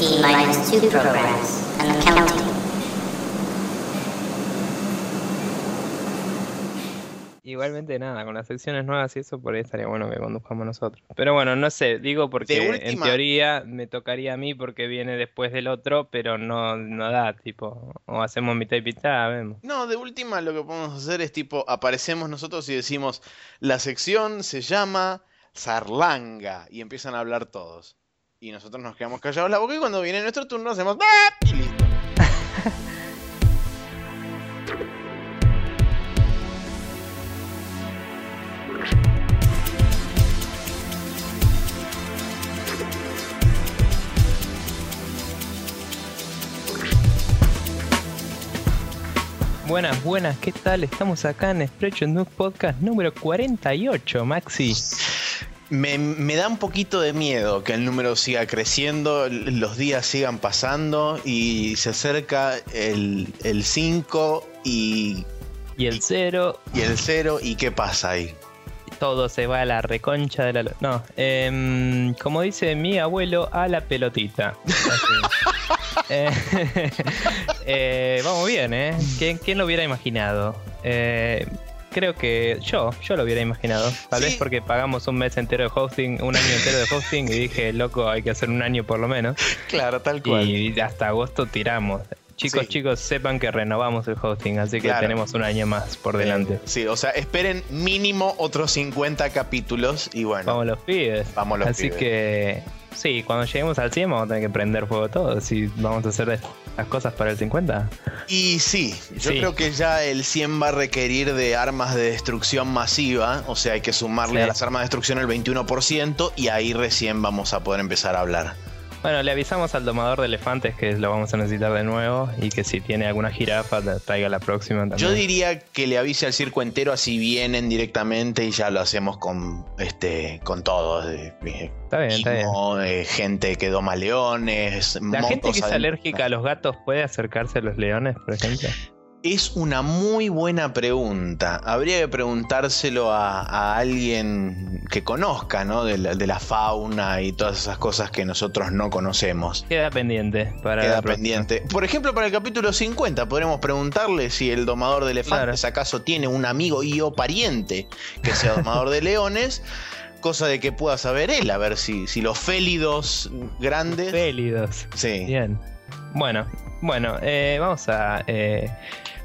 T minus two programs and counting. Igualmente nada, con las secciones nuevas y eso por ahí estaría bueno que conduzcamos nosotros. Pero bueno, no sé, digo porque en teoría me tocaría a mí porque viene después del otro, pero no, no da, tipo, o hacemos mitad y mitad, vemos. No, de última lo que podemos hacer es tipo, aparecemos nosotros y decimos, la sección se llama Zarlanga y empiezan a hablar todos. Y nosotros nos quedamos callados la boca y cuando viene nuestro turno hacemos y listo. Buenas, buenas, ¿qué tal? Estamos acá en Spreadshot News Podcast número 48, Maxi. Me, me da un poquito de miedo que el número siga creciendo, los días sigan pasando y se acerca el 5 y, Y el cero, y el 0 y qué pasa ahí. todo se va a la reconcha de la... No, em, como dice mi abuelo, a la pelotita. Eh, eh, vamos bien, ¿eh? ¿Quién, quién lo hubiera imaginado? Eh, creo que yo, yo lo hubiera imaginado. Tal vez porque pagamos un mes entero de hosting, un año entero de hosting y dije, loco, hay que hacer un año por lo menos. Claro, tal Y hasta agosto tiramos. Chicos, Sí. chicos, sepan que renovamos el hosting, así que Claro. tenemos un año más por delante. Eh, sí, o sea, esperen mínimo otros 50 capítulos y bueno, Vamos los pibes. vamos los Así pibes. que sí, cuando lleguemos al 100 vamos a tener que prender fuego todo. Si vamos a hacer las cosas para el 50. Y sí, yo Sí. creo que ya el 100 va a requerir de armas de destrucción masiva, o sea, hay que sumarle Sí. a las armas de destrucción el 21% y ahí recién vamos a poder empezar a hablar. Bueno, le avisamos al domador de elefantes que lo vamos a necesitar de nuevo y que si tiene alguna jirafa traiga la próxima también. Yo diría que le avise al circo entero así vienen directamente y ya lo hacemos con este con todos. eh, Está bien, está bien. eh, gente que doma leones. La gente que es alérgica a los gatos puede acercarse a los leones, por ejemplo. Es una muy buena pregunta. Habría que preguntárselo a, a alguien que conozca, ¿no? De la, de la fauna y todas esas cosas que nosotros no conocemos. Queda pendiente para Queda pendiente. Por ejemplo, para el capítulo 50 podremos preguntarle si el domador de elefantes acaso tiene un amigo y o pariente que sea domador de leones. Cosa de que pueda saber él, a ver si, si los félidos grandes... Félidos. Sí. Bien. Bueno, bueno, eh, vamos a eh,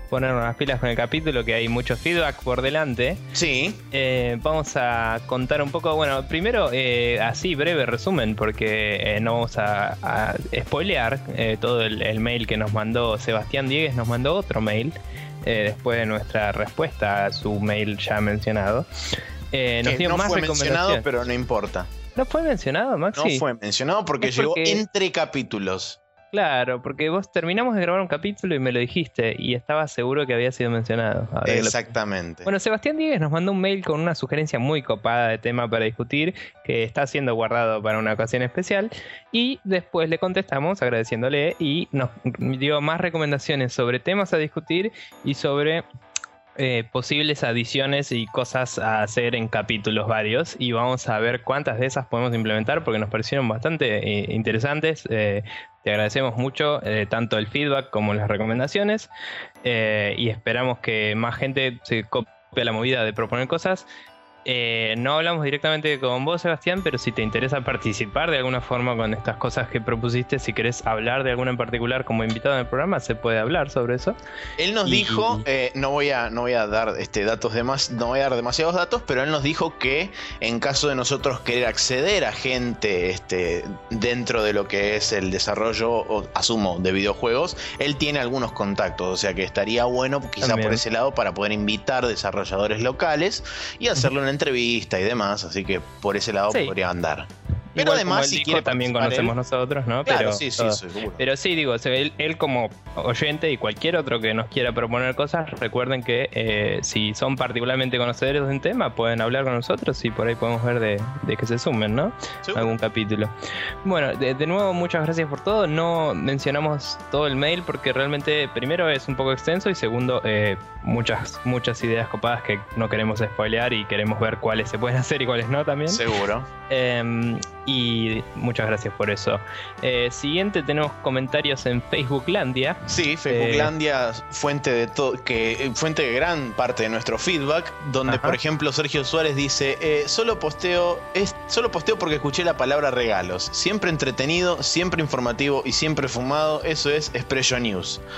ponernos las pilas con el capítulo, que hay mucho feedback por delante. Sí. Eh, vamos a contar un poco, bueno, primero eh, así breve resumen, porque eh, no vamos a, a spoilear todo el, el mail que nos mandó Sebastián Diegues, nos mandó otro mail después de nuestra respuesta a su mail ya mencionado. Nos dio no más fue mencionado, pero no importa. ¿No fue mencionado, Maxi? No fue mencionado porque llegó entre capítulos. Claro, porque vos terminamos de grabar un capítulo y me lo dijiste y estaba seguro que había sido mencionado. Ahora que lo- Exactamente. Bueno, Sebastián Díez nos mandó un mail con una sugerencia muy copada de tema para discutir que está siendo guardado para una ocasión especial y después le contestamos agradeciéndole y nos dio más recomendaciones sobre temas a discutir y sobre eh, posibles adiciones y cosas a hacer en capítulos varios y vamos a ver cuántas de esas podemos implementar porque nos parecieron bastante eh, interesantes. Eh, te agradecemos mucho tanto el feedback como las recomendaciones y esperamos que más gente se copie la movida de proponer cosas. Eh, no hablamos directamente con vos, Sebastián, pero si te interesa participar de alguna forma con estas cosas que propusiste, si querés hablar de alguna en particular como invitado en el programa, se puede hablar sobre eso. Él nos y- dijo, eh, no voy a, no voy a dar este, datos de más, no voy a dar demasiados datos, pero él nos dijo que en caso de nosotros querer acceder a gente este, dentro de lo que es el desarrollo, asumo, de videojuegos, él tiene algunos contactos, o sea que estaría bueno quizá También. por ese lado para poder invitar desarrolladores locales y hacerle una entrevista y demás, así que por ese lado Sí. podría andar. Pero Igual, además, como si quiere también conocemos él- nosotros, ¿no? Claro, pero, sí, sí. Pero sí, digo, él, él como oyente y cualquier otro que nos quiera proponer cosas, recuerden que eh, si son particularmente conocedores de un tema, pueden hablar con nosotros y por ahí podemos ver de, de que se sumen, ¿no? Algún capítulo. Bueno, de, de nuevo, muchas gracias por todo. No mencionamos todo el mail porque realmente, primero, es un poco extenso y segundo, eh, muchas, muchas ideas copadas que no queremos spoilear y queremos ver cuáles se pueden hacer y cuáles no también. Seguro. Eh, y muchas gracias por eso. Eh, siguiente tenemos comentarios en Facebooklandia. Sí, Facebooklandia, fuente de todo, que fuente de gran parte de nuestro feedback, donde por ejemplo Sergio Suárez dice, eh, solo posteo, es, solo posteo porque escuché la palabra regalos. Siempre entretenido, siempre informativo y siempre fumado. Eso es Expression News.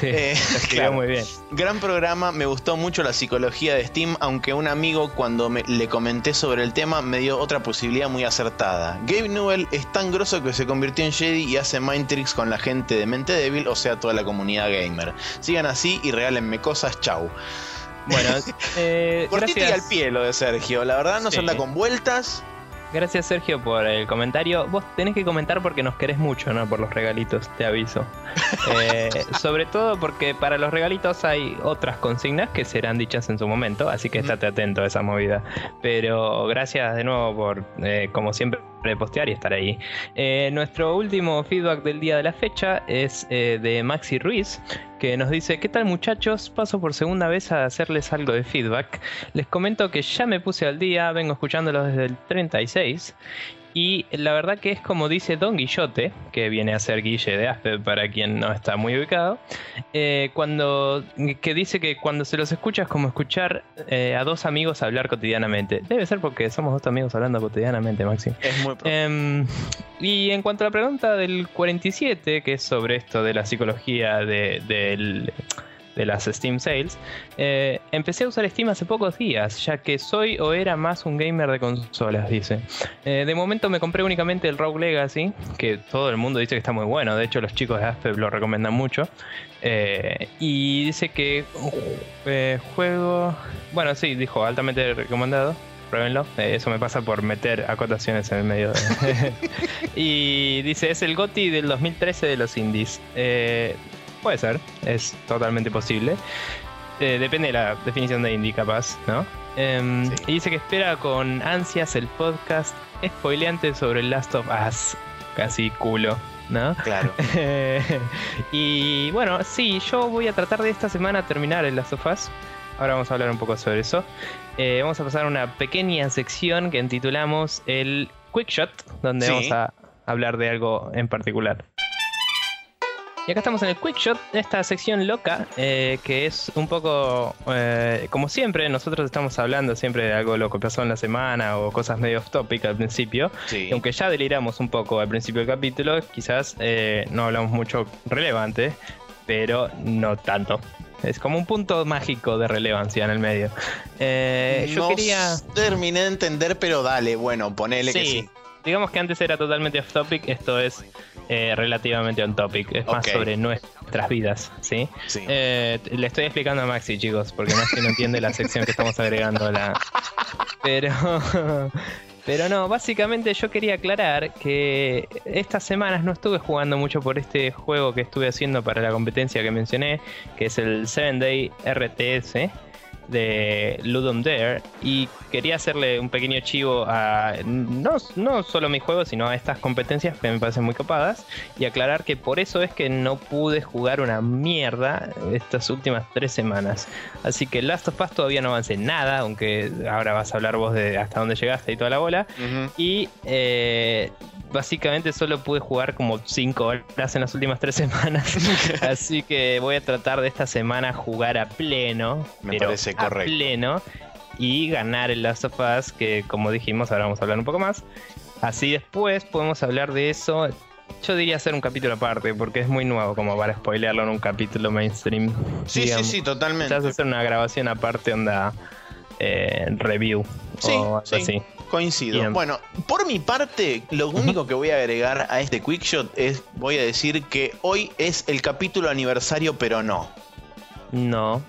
Sí, muy bien. Gran programa, me gustó mucho la psicología de Steam, aunque un amigo cuando me, le comenté sobre el tema me dio otra posibilidad muy acertada. Gabe Newell es tan grosso que se convirtió en Jedi y hace mind tricks con la gente de mente débil, o sea, toda la comunidad gamer. Sigan así y regálenme cosas, chau. Bueno, eh, Cortito y al pie lo de Sergio, la verdad no se anda con vueltas. Gracias Sergio por el comentario. Vos tenés que comentar porque nos querés mucho, ¿no? Por los regalitos, te aviso. Eh, sobre todo porque para los regalitos hay otras consignas que serán dichas en su momento, así que estate atento a esa movida. Pero gracias de nuevo por, eh, como siempre, postear y estar ahí. Eh, nuestro último feedback del día de la fecha es de Maxi Ruiz, que nos dice, ¿qué tal muchachos? Paso por segunda vez a hacerles algo de feedback. Les comento que ya me puse al día, vengo escuchándolo desde el 36 y la verdad que es como dice Don Guillote, que viene a ser Guille de Aspe para quien no está muy ubicado, eh, cuando, que dice que cuando se los escucha es como escuchar eh, a dos amigos hablar cotidianamente. Debe ser porque somos dos amigos hablando cotidianamente, Maxi. Es muy eh, Y en cuanto a la pregunta del 47, que es sobre esto de la psicología del de las Steam Sales, eh, empecé a usar Steam hace pocos días, ya que soy o era más un gamer de consolas, dice. Eh, de momento me compré únicamente el Rogue Legacy, que todo el mundo dice que está muy bueno, de hecho los chicos de Aspe lo recomiendan mucho. Eh, y dice que juego... Bueno, sí, dijo, altamente recomendado pruébenlo. eso me pasa por meter acotaciones en el medio. y dice, es el GOTI del 2013 de los indies. Puede ser, es totalmente posible. Eh, depende de la definición de indie, capaz, ¿no? Em, y dice que espera con ansias el podcast spoileante sobre el Last of Us. Casi culo, ¿no? Claro. y bueno, sí, yo voy a tratar de esta semana terminar el Last of Us. Ahora vamos a hablar un poco sobre eso. Eh, vamos a pasar a una pequeña sección que intitulamos el Quick Shot, donde vamos a hablar de algo en particular. Y acá estamos en el Quick Shot, esta sección loca, eh, que es un poco, eh, como siempre, nosotros estamos hablando siempre de algo lo que pasó en la semana o cosas medio off topic al principio. Aunque ya deliramos un poco al principio del capítulo, quizás eh, no hablamos mucho relevante, pero no tanto. Es como un punto mágico de relevancia en el medio. yo quería. Terminé de entender, pero dale, bueno, ponele que sí. Digamos que antes era totalmente off topic, esto es eh, relativamente on topic. Es más sobre nuestras vidas, ¿sí? Eh, le estoy explicando a Maxi, chicos, porque Maxi no entiende la sección que estamos agregando. La... Pero. Pero no, básicamente yo quería aclarar que estas semanas no estuve jugando mucho por este juego que estuve haciendo para la competencia que mencioné, que es el 7 Day RTS de Ludum Dare y quería hacerle un pequeño chivo a no, no solo mi juego, sino a estas competencias que me parecen muy copadas y aclarar que por eso es que no pude jugar una mierda estas últimas tres semanas. Así que Last of Us todavía no avancé nada, aunque ahora vas a hablar vos de hasta dónde llegaste y toda la bola. Y eh, básicamente solo pude jugar como 5 horas en las últimas 3 semanas. Así que voy a tratar de esta semana jugar a pleno. Me parece correcto. A pleno. Y ganar el Last of Us, que como dijimos, ahora vamos a hablar un poco más. Así después podemos hablar de eso. Yo diría hacer un capítulo aparte, porque es muy nuevo como para spoilearlo en un capítulo mainstream. Sí, sí, sí, totalmente. Ya hacer una grabación aparte, onda eh, review sí, o algo así. Coincido. Bueno, por mi parte, lo único que voy a agregar a este quickshot es, voy a decir que hoy es el capítulo aniversario, pero no. No,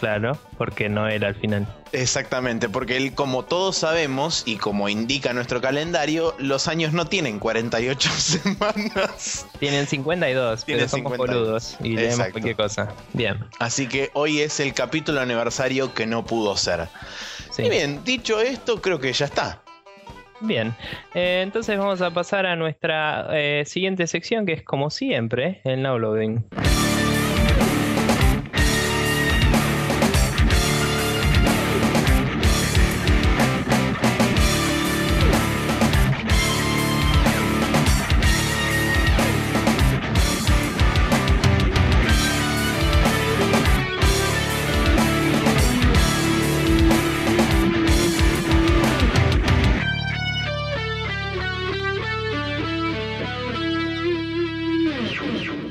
claro, porque no era al final. Exactamente, porque él, como todos sabemos y como indica nuestro calendario, los años no tienen 48 semanas. Tienen 52, tienen pero somos boludos y leemos cualquier cosa. Bien. Así que hoy es el capítulo aniversario que no pudo ser. Y bien, dicho esto, creo que ya está. Bien, eh, entonces vamos a pasar a nuestra eh, siguiente sección que es como siempre el now loading.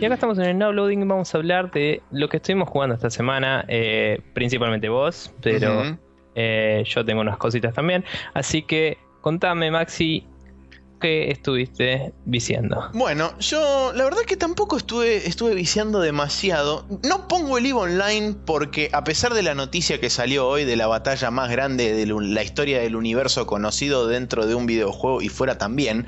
Acá estamos en el Now Loading vamos a hablar de lo que estuvimos jugando esta semana, eh, principalmente vos, pero eh, yo tengo unas cositas también. Así que contame, Maxi, ¿qué estuviste viciando? Bueno, yo la verdad que tampoco estuve, estuve viciando demasiado. No pongo el EVE Online porque a pesar de la noticia que salió hoy de la batalla más grande de la historia del universo conocido dentro de un videojuego y fuera también.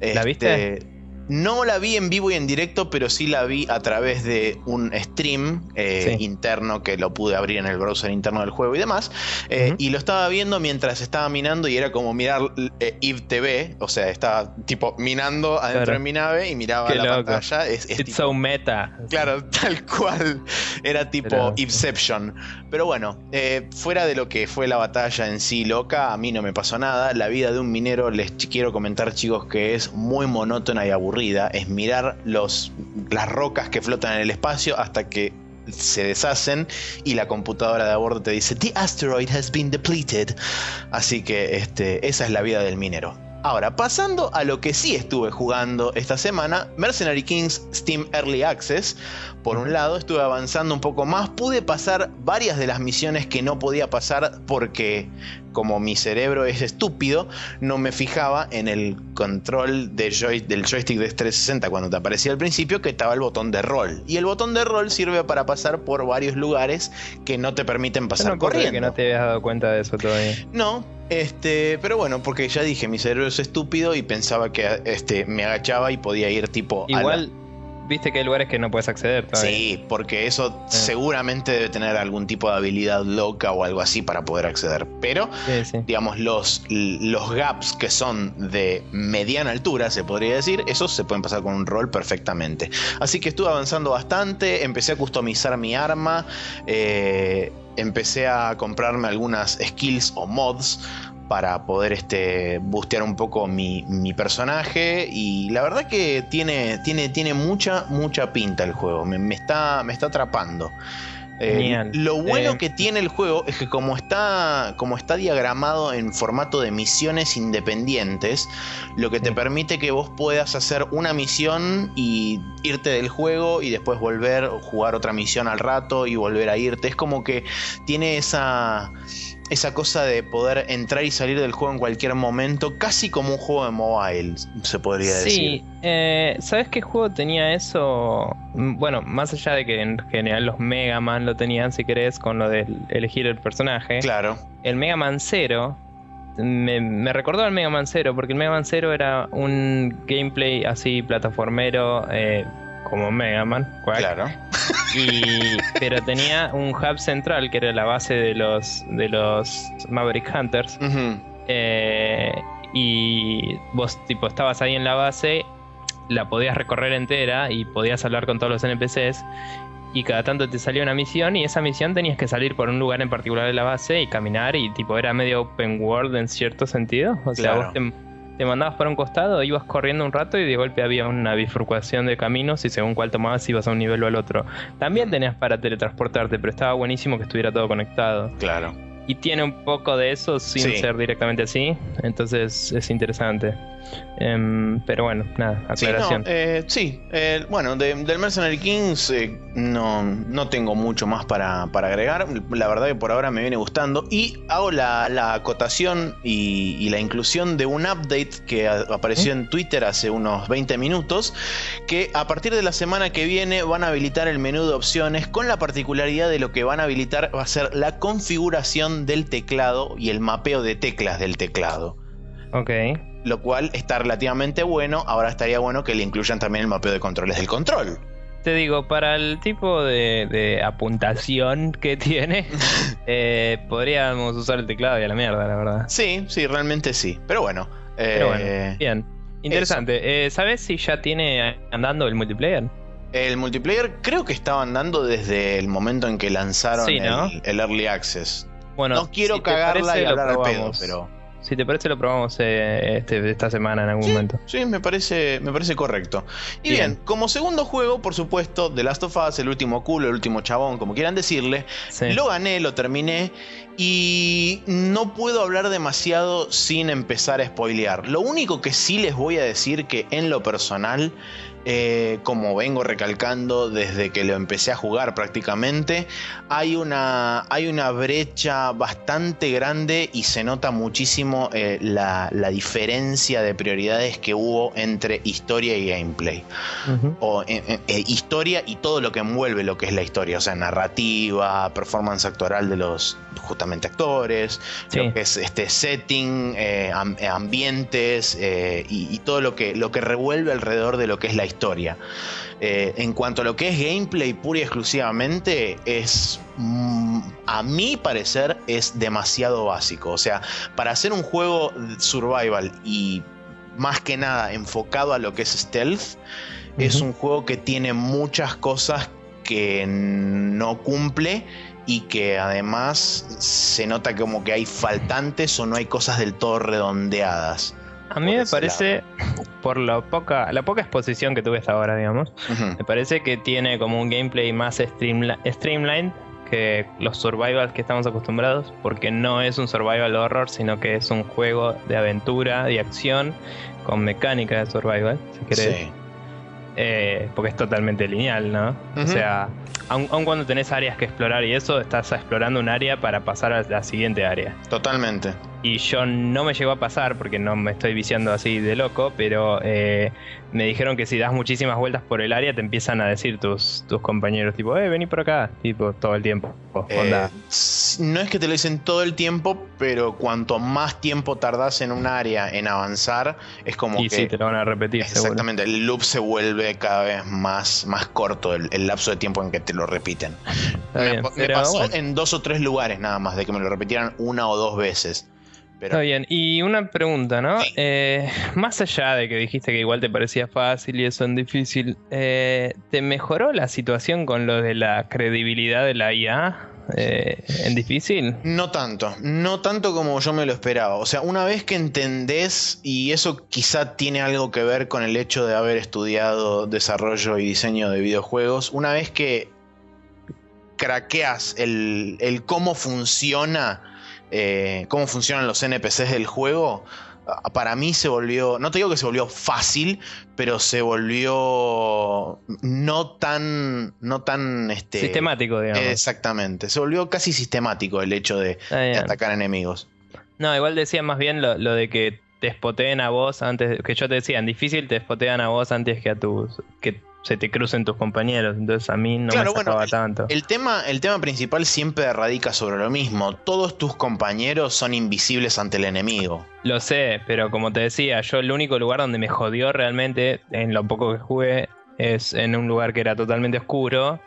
¿La viste? No la vi en vivo y en directo, pero sí la vi a través de un stream eh, Sí. interno que lo pude abrir en el browser interno del juego y demás. Eh. Y lo estaba viendo mientras estaba minando y era como mirar eh, EVE TV. O sea, estaba tipo minando adentro Claro. de mi nave y miraba Qué la loco. pantalla. Es, es It's tipo- so meta. Claro, tal cual. Era tipo Pero- Inception. Pero bueno, eh, fuera de lo que fue la batalla en sí loca, a mí no me pasó nada. La vida de un minero, les quiero comentar, chicos, que es muy monótona y aburrida. Es mirar los, las rocas que flotan en el espacio hasta que se deshacen y la computadora de a bordo te dice The asteroid has been depleted. Así que este, esa es la vida del minero. Ahora, pasando a lo que sí estuve jugando esta semana, Mercenary Kings Steam Early Access. Por un lado, estuve avanzando un poco más, pude pasar varias de las misiones que no podía pasar porque como mi cerebro es estúpido, no me fijaba en el control de joy- del joystick de 360 cuando te aparecía al principio que estaba el botón de rol. Y el botón de rol sirve para pasar por varios lugares que no te permiten pasar no corriendo. que no te habías dado cuenta de eso todavía. No, este, pero bueno, porque ya dije, mi cerebro es estúpido y pensaba que este, me agachaba y podía ir tipo. a la- Igual, viste que hay lugares que no puedes acceder todavía. Sí, porque eso seguramente debe tener algún tipo de habilidad loca o algo así para poder acceder. Pero, Sí, sí. digamos, los, los gaps que son de mediana altura, se podría decir, esos se pueden pasar con un rol perfectamente. Así que estuve avanzando bastante, empecé a customizar mi arma, eh, empecé a comprarme algunas skills o mods para poder este, boostear un poco mi, mi personaje y la verdad que tiene, tiene, tiene mucha, mucha pinta el juego, me, me está, me está atrapando. Eh, lo bueno Eh, que tiene el juego es que como está, como está diagramado en formato de misiones independientes, lo que te permite que vos puedas hacer una misión y irte del juego y después volver, jugar otra misión al rato y volver a irte. Es como que tiene esa, esa cosa de poder entrar y salir del juego en cualquier momento, casi como un juego de mobile, se podría decir. Sí, eh, ¿sabes qué juego tenía eso? Mm, Bueno, más allá de que en general los Mega Man lo tenían, si querés, con lo de elegir el personaje. Claro. El Mega Man 0 me, me recordó al Mega Man 0, porque el Mega Man 0 era un gameplay así plataformero eh, como Mega Man, cuac, Claro. Y, pero tenía un hub central que era la base de los, de los Maverick Hunters. Eh, y vos tipo estabas ahí en la base, la podías recorrer entera y podías hablar con todos los NPCs y cada tanto te salía una misión y esa misión tenías que salir por un lugar en particular de la base y caminar y tipo era medio open world en cierto sentido. O sea, Claro. vos te, te mandabas por un costado, ibas corriendo un rato y de golpe había una bifurcación de caminos y según cuál tomabas ibas a un nivel o al otro. También tenías para teletransportarte, pero estaba buenísimo que estuviera todo conectado. Claro. Y tiene un poco de eso sin Sí. ser directamente así. Entonces es interesante. Em, pero bueno, nada, Sí, no, aclaración. eh, sí, eh, bueno, de- del Mercenary Kings eh, no, no tengo mucho más para, para agregar. La verdad que por ahora me viene gustando. Y hago la, la acotación y, y la inclusión de un update que a- apareció en Twitter hace unos 20 minutos. Que a partir de la semana que viene van a habilitar el menú de opciones con la particularidad de lo que van a habilitar va a ser la configuración del teclado y el mapeo de teclas del teclado Ok. Lo cual está relativamente bueno. Ahora estaría bueno que le incluyan también el mapeo de controles del control. Te digo, para el tipo de, de apuntación que tiene, eh, podríamos usar el teclado y a la mierda, la verdad. Sí, sí, realmente sí. Pero bueno. Pero bueno, eh, bien. Interesante. Eh, ¿Sabes si ya tiene andando el multiplayer? el multiplayer creo que estaba andando desde el momento en que lanzaron Sí, ¿no? el, el Early Access. Bueno, no quiero si cagarla y hablar al pedo, pero. Si te parece, lo probamos eh, este, esta semana en algún momento. Sí, me parece, me parece correcto. Y bien. como segundo juego, por supuesto, The Last of Us, el último culo, el último chabón, como quieran decirle, lo gané, lo terminé y no puedo hablar demasiado sin empezar a spoilear. Lo único que sí les voy a decir que en lo personal eh, como vengo recalcando desde que lo empecé a jugar prácticamente, hay una, hay una brecha bastante grande y se nota muchísimo eh, la, diferencia de prioridades que hubo entre historia y gameplay. O eh, historia y todo lo que envuelve lo que es la historia, o sea, narrativa, performance actoral de los justamente actores, lo que es este setting, ambientes y, y, todo lo que, lo que revuelve alrededor de lo que es la historia historia. Eh, en cuanto a lo que es gameplay pura y exclusivamente, es mm, a mi parecer es demasiado básico. O sea, para hacer un juego survival y más que nada enfocado a lo que es stealth, es un juego que tiene muchas cosas que no cumple y que además se nota como que hay faltantes o no hay cosas del todo redondeadas. A mí me parece, por la poca, la poca exposición que tuve hasta ahora, digamos, me parece que tiene como un gameplay más streamlined que los survivals que estamos acostumbrados, porque no es un survival horror, sino que es un juego de aventura y acción con mecánica de survival, si querés. Sí. Eh, porque es totalmente lineal, ¿no? O sea, aun, cuando tenés áreas que explorar y eso, estás explorando un área para pasar a la siguiente área. Totalmente y yo no me llegó a pasar porque no me estoy viciando así de loco, pero eh, me dijeron que si das muchísimas vueltas por el área te empiezan a decir tus, tus compañeros, tipo, eh, vení por acá, tipo, todo el tiempo. Eh, no es que te lo dicen todo el tiempo, pero cuanto más tiempo tardas en un área en avanzar, es como y sí, te lo van a repetir. Exactamente, el loop se vuelve cada vez más, más corto, el, lapso de tiempo en que te lo repiten. me, pasó en dos o tres lugares nada más, de que me lo repitieran una o dos veces. Está bien, y una pregunta, ¿no? Eh, más allá de que dijiste que igual te parecía fácil y eso en difícil, eh, ¿te mejoró la situación con lo de la credibilidad de la IA? Eh, en difícil? No tanto, no tanto como yo me lo esperaba. O sea, una vez que entendés, y eso quizá tiene algo que ver con el hecho de haber estudiado desarrollo y diseño de videojuegos, una vez que craqueas el, el cómo funciona eh, cómo funcionan los NPCs del juego, para mí se volvió, no te digo que se volvió fácil, pero se volvió no tan, no tan este, sistemático, digamos. Exactamente, se volvió casi sistemático el hecho de, atacar enemigos. No, igual decía más bien lo, lo, de que te spoteen a vos antes, que yo te decía, en difícil te spotean a vos antes que a tus, que se te crucen tus compañeros. Entonces a mí no me sacaba tanto. El tema, el tema principal siempre radica sobre lo mismo. Todos tus compañeros son invisibles ante el enemigo. Lo sé, pero como te decía, yo el único lugar donde me jodió realmente, en lo poco que jugué, es en un lugar que era totalmente oscuro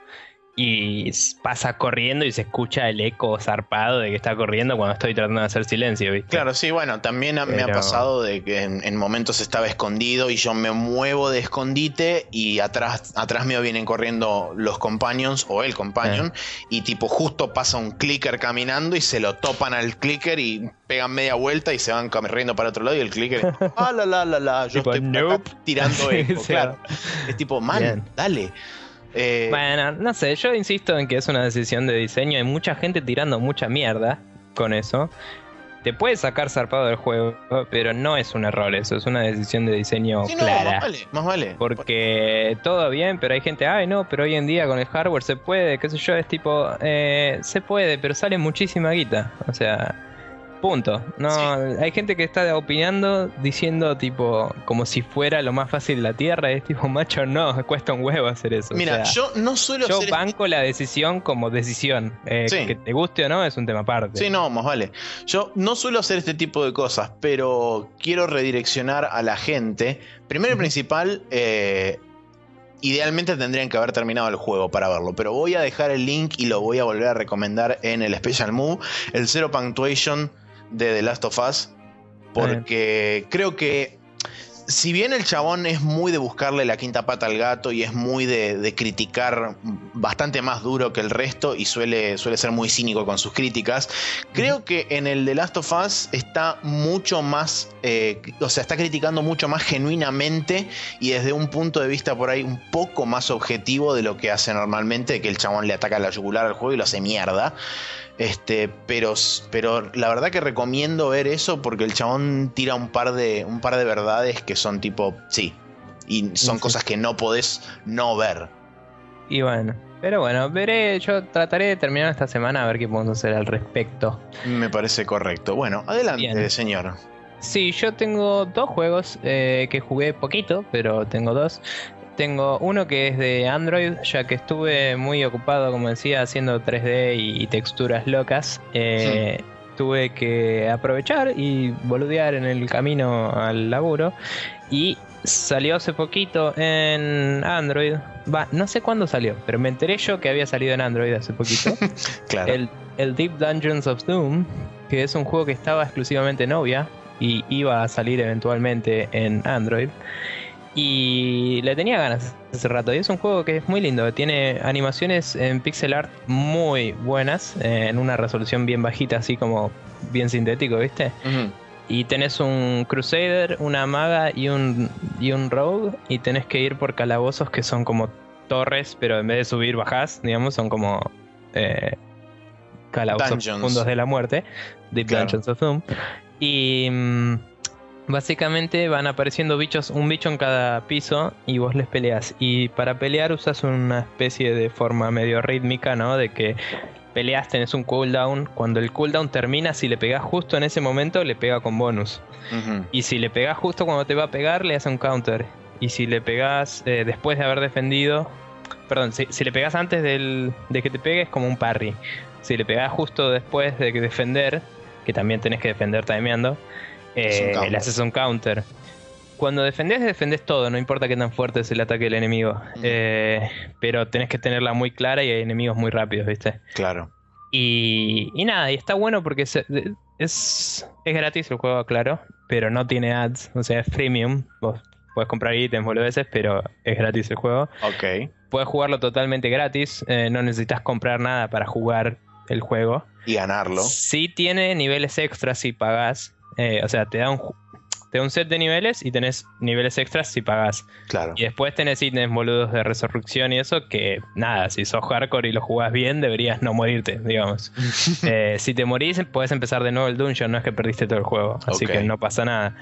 y pasa corriendo y se escucha el eco zarpado de que está corriendo cuando estoy tratando de hacer silencio, ¿viste? Claro, sí, bueno, también me ha pasado de que en, momentos estaba escondido y yo me muevo de escondite y atrás, atrás mío vienen corriendo los companions o el companion y tipo justo pasa un clicker caminando y se lo topan al clicker y pegan media vuelta y se van corriendo para otro lado y el clicker, ah, la, la, la, la, yo estoy tirando eco, claro. Es tipo, man, dale. Eh, bueno, no sé, yo insisto en que es una decisión de diseño. Hay mucha gente tirando mucha mierda con eso. Te puede sacar zarpado del juego, pero no es un error eso, es una decisión de diseño clara. más vale, más vale. Porque todo bien, pero hay gente, ay no, pero hoy en día con el hardware se puede, qué sé yo, es tipo, eh, se puede, pero sale muchísima guita. O sea, Punto. No, hay gente que está opinando diciendo tipo como si fuera lo más fácil de la tierra. Es tipo, macho, no, cuesta un huevo hacer eso. Mira, yo no suelo Yo banco la decisión como decisión. Eh, que te guste o no es un tema aparte. Sí, no, más vale. Yo no suelo hacer este tipo de cosas, pero quiero redireccionar a la gente. Primero y principal, eh, idealmente tendrían que haber terminado el juego para verlo, pero voy a dejar el link y lo voy a volver a recomendar en el Special Move, el Zero Punctuation de The Last of Us, porque creo que si bien el chabón es muy de buscarle la quinta pata al gato y es muy de, criticar bastante más duro que el resto y suele, suele ser muy cínico con sus críticas, creo que en el The Last of Us está mucho más, eh, o sea, está criticando mucho más genuinamente y desde un punto de vista por ahí un poco más objetivo de lo que hace normalmente, que el chabón le ataca la yugular al juego y lo hace mierda. Este, pero, pero la verdad que recomiendo ver eso porque el chabón tira un par de, un par de verdades que son tipo, sí, y son cosas que no podés no ver. Y bueno, pero bueno, veré, yo trataré de terminar esta semana a ver qué podemos hacer al respecto. Me parece correcto. Bueno, adelante, señor. Sí, yo tengo dos juegos eh, que jugué poquito, pero tengo dos. Tengo uno que es de Android, ya que estuve muy ocupado, como decía, haciendo 3D y, texturas locas. Eh, tuve que aprovechar y boludear en el camino al laburo. Y salió hace poquito en Android. Va, no sé cuándo salió, pero me enteré yo que había salido en Android hace poquito. claro. El, el, Deep Dungeons of Doom, que es un juego que estaba exclusivamente novia y iba a salir eventualmente en Android. Y le tenía ganas hace rato. Y es un juego que es muy lindo. Tiene animaciones en pixel art muy buenas. Eh, en una resolución bien bajita, así como bien sintético, ¿viste? Y tenés un Crusader, una maga y un, y un Rogue. Y tenés que ir por calabozos que son como torres, pero en vez de subir, bajás, digamos, son como eh, calabozos fundos de la muerte. Deep Dungeons of Doom. Y. Mm, Básicamente van apareciendo bichos, un bicho en cada piso y vos les peleas. Y para pelear usas una especie de forma medio rítmica, ¿no? De que peleas, tenés un cooldown. Cuando el cooldown termina, si le pegas justo en ese momento, le pega con bonus. Y si le pegas justo cuando te va a pegar, le hace un counter. Y si le pegas eh, después de haber defendido, perdón, si, le pegas antes de que te pegue, es como un parry. Si le pegas justo después de que defender, que también tenés que defender timeando eh, le haces un counter. Cuando defendés, defendés todo, no importa qué tan fuerte es el ataque del enemigo. Mm. Eh, pero tenés que tenerla muy clara y hay enemigos muy rápidos, ¿viste? Claro. Y, nada, y está bueno porque es, es, gratis el juego, claro, pero no tiene ads, o sea, es freemium. Vos puedes comprar ítems veces, pero es gratis el juego. Ok. Puedes jugarlo totalmente gratis, eh, no necesitas comprar nada para jugar el juego. Y ganarlo. Sí tiene niveles extras si pagás, eh, o sea, te da un, te da un set de niveles y tenés niveles extras si pagas. Claro. Y después tenés ítems boludos de resurrección y eso que, nada, si sos hardcore y lo jugás bien, deberías no morirte, digamos. Eh, si te morís, puedes empezar de nuevo el dungeon, no es que perdiste todo el juego. Así que no pasa nada.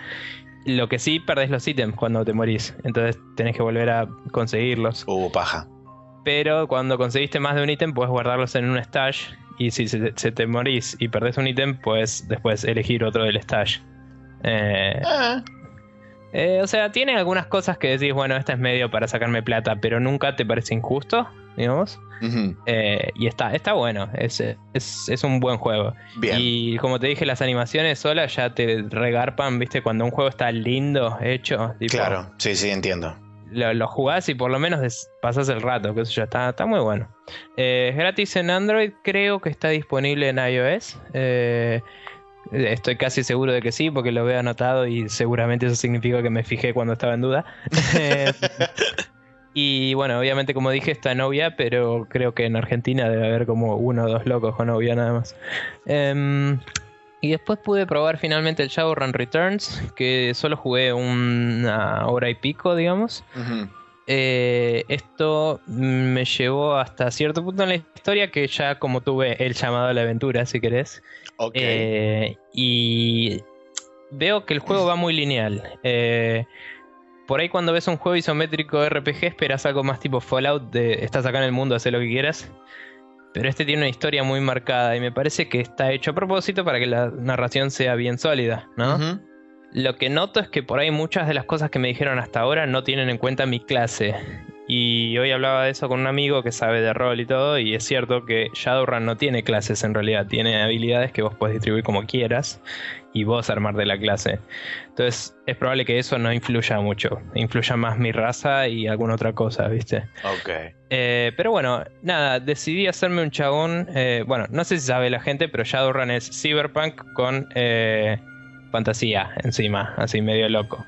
Lo que sí, perdés los ítems cuando te morís. Entonces tenés que volver a conseguirlos. Uh, paja. Pero cuando conseguiste más de un ítem, puedes guardarlos en un stash y si se, te morís y perdés un ítem, puedes después elegir otro del stash. Eh, ah. eh, o sea, tiene algunas cosas que decís, bueno, esta es medio para sacarme plata, pero nunca te parece injusto, digamos. Eh, y está, está bueno, es, es, un buen juego. Y como te dije, las animaciones solas ya te regarpan, viste, cuando un juego está lindo, hecho. claro, sí, sí, entiendo lo, jugás y por lo menos pasas el rato, que eso ya está, está muy bueno. Eh, es gratis en Android, creo que está disponible en iOS. Eh, estoy casi seguro de que sí, porque lo veo anotado y seguramente eso significa que me fijé cuando estaba en duda. y bueno, obviamente como dije está novia, pero creo que en Argentina debe haber como uno o dos locos con novia nada más. Em, y después pude probar finalmente el Shadowrun Returns, que solo jugué una hora y pico, digamos. Eh, esto me llevó hasta cierto punto en la historia que ya como tuve el llamado a la aventura, si querés. Eh, y veo que el juego va muy lineal. Eh, por ahí cuando ves un juego isométrico RPG esperas algo más tipo Fallout, de estás acá en el mundo, haz lo que quieras. Pero este tiene una historia muy marcada y me parece que está hecho a propósito para que la narración sea bien sólida, ¿no? Lo que noto es que por ahí muchas de las cosas que me dijeron hasta ahora no tienen en cuenta mi clase. Y hoy hablaba de eso con un amigo que sabe de rol y todo, y es cierto que Shadowrun no tiene clases en realidad, tiene habilidades que vos podés distribuir como quieras y vos armar de la clase. Entonces es probable que eso no influya mucho, influya más mi raza y alguna otra cosa, ¿viste? Ok. Eh, pero bueno, nada, decidí hacerme un chabón, eh, bueno, no sé si sabe la gente, pero Shadowrun es cyberpunk con eh, fantasía encima, así medio loco.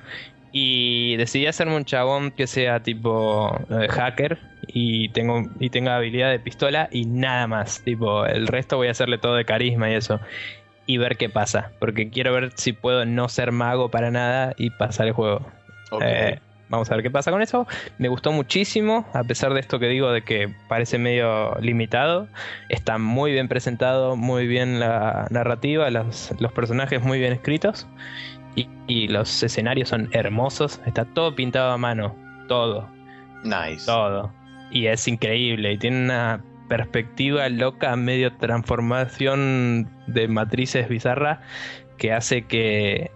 Y decidí hacerme un chabón que sea tipo eh, hacker y tengo y tenga habilidad de pistola y nada más. Tipo, el resto voy a hacerle todo de carisma y eso. Y ver qué pasa. Porque quiero ver si puedo no ser mago para nada y pasar el juego. Eh, vamos a ver qué pasa con eso. Me gustó muchísimo, a pesar de esto que digo de que parece medio limitado. Está muy bien presentado, muy bien la narrativa, los, los personajes muy bien escritos. Y, y los escenarios son hermosos. Está todo pintado a mano. Todo, nice. todo. Y es increíble. Y tiene una perspectiva loca, medio transformación de matrices bizarra, que hace que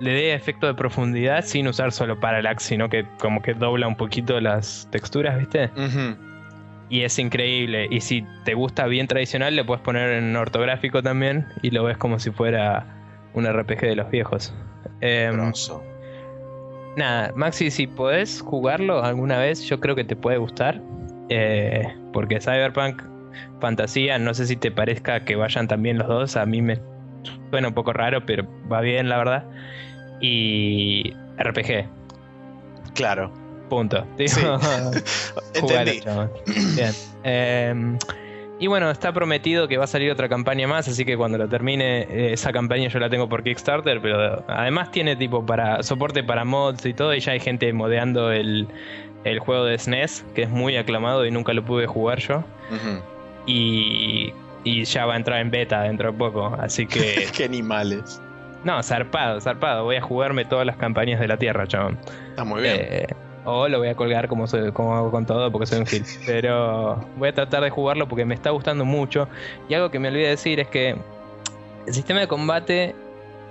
le dé efecto de profundidad sin usar solo parallax, sino que como que dobla un poquito las texturas, ¿viste? Y es increíble. Y si te gusta bien tradicional, le puedes poner en ortográfico también y lo ves como si fuera un RPG de los viejos. Grosso. Nada, Maxi, si podés jugarlo alguna vez, yo creo que te puede gustar. Eh, porque Cyberpunk, Fantasía, no sé si te parezca que vayan también los dos. A mí me suena un poco raro, pero va bien, la verdad. Y RPG, Claro. punto. Sí. Entendí. jugalo. Bien. Em, y bueno, está prometido que va a salir otra campaña más, así que cuando lo termine, eh, esa campaña yo la tengo por Kickstarter, pero además tiene tipo para soporte para mods y todo, y ya hay gente modeando el, el juego de SNES, que es muy aclamado y nunca lo pude jugar yo. Y, y ya va a entrar en beta dentro de poco, así que... Qué animales. No, zarpado, zarpado. Voy a jugarme todas las campañas de la Tierra, chabón. Está muy bien. Eh, o lo voy a colgar como, soy, como hago con todo porque soy un gil. Pero voy a tratar de jugarlo porque me está gustando mucho. Y algo que me olvidé decir es que el sistema de combate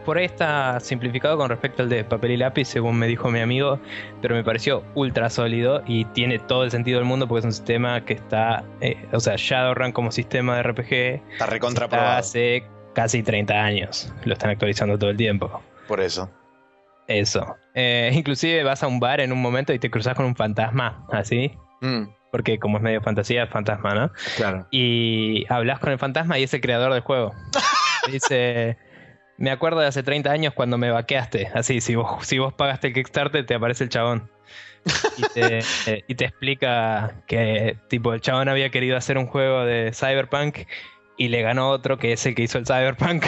por ahí está simplificado con respecto al de papel y lápiz, según me dijo mi amigo, pero me pareció ultra sólido y tiene todo el sentido del mundo porque es un sistema que está, eh, o sea, Shadowrun como sistema de RPG Está está recontraprobado. hace casi 30 años. Lo están actualizando todo el tiempo. Por eso. Eso. Eh, inclusive vas a un bar en un momento y te cruzas con un fantasma, así. Mm, Porque como es medio fantasía, es fantasma, ¿no? claro. Y hablas con el fantasma y es el creador del juego. Dice, me acuerdo de hace 30 años cuando me vaqueaste. Así, si vos, si vos pagaste el Kickstarter, te aparece el chabón. Y te, eh, y te explica que tipo el chabón había querido hacer un juego de Cyberpunk y le ganó otro que es el que hizo el Cyberpunk.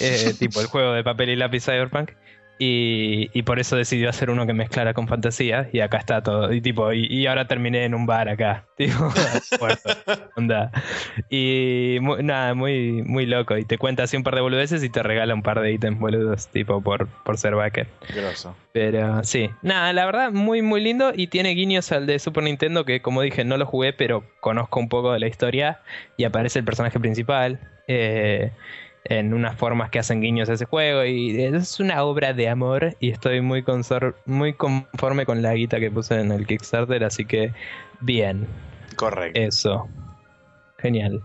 Eh, tipo el juego de papel y lápiz Cyberpunk. Y, y por eso decidió hacer uno que mezclara con fantasía. Y acá está todo. Y tipo, y, y ahora terminé en un bar acá. Tipo. Onda. Y mu- nada, muy, muy loco. Y te cuenta así un par de boludeces y te regala un par de ítems boludos, tipo por, por ser backer. Pero sí, nada, la verdad, muy, muy lindo. Y tiene guiños al de Super Nintendo, que como dije, no lo jugué, pero conozco un poco de la historia. Y aparece el personaje principal. eh, en unas formas que hacen guiños a ese juego. Y es una obra de amor. Y estoy muy, muy conforme con la guita que puse en el Kickstarter. Así que, bien. Correcto. Eso. Genial.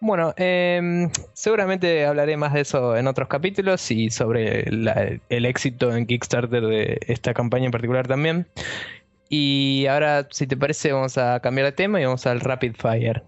Bueno, em, seguramente hablaré más de eso en otros capítulos y sobre la- el éxito en Kickstarter de esta campaña en particular también. Y ahora, si te parece, vamos a cambiar de tema y vamos al Rapid Fire.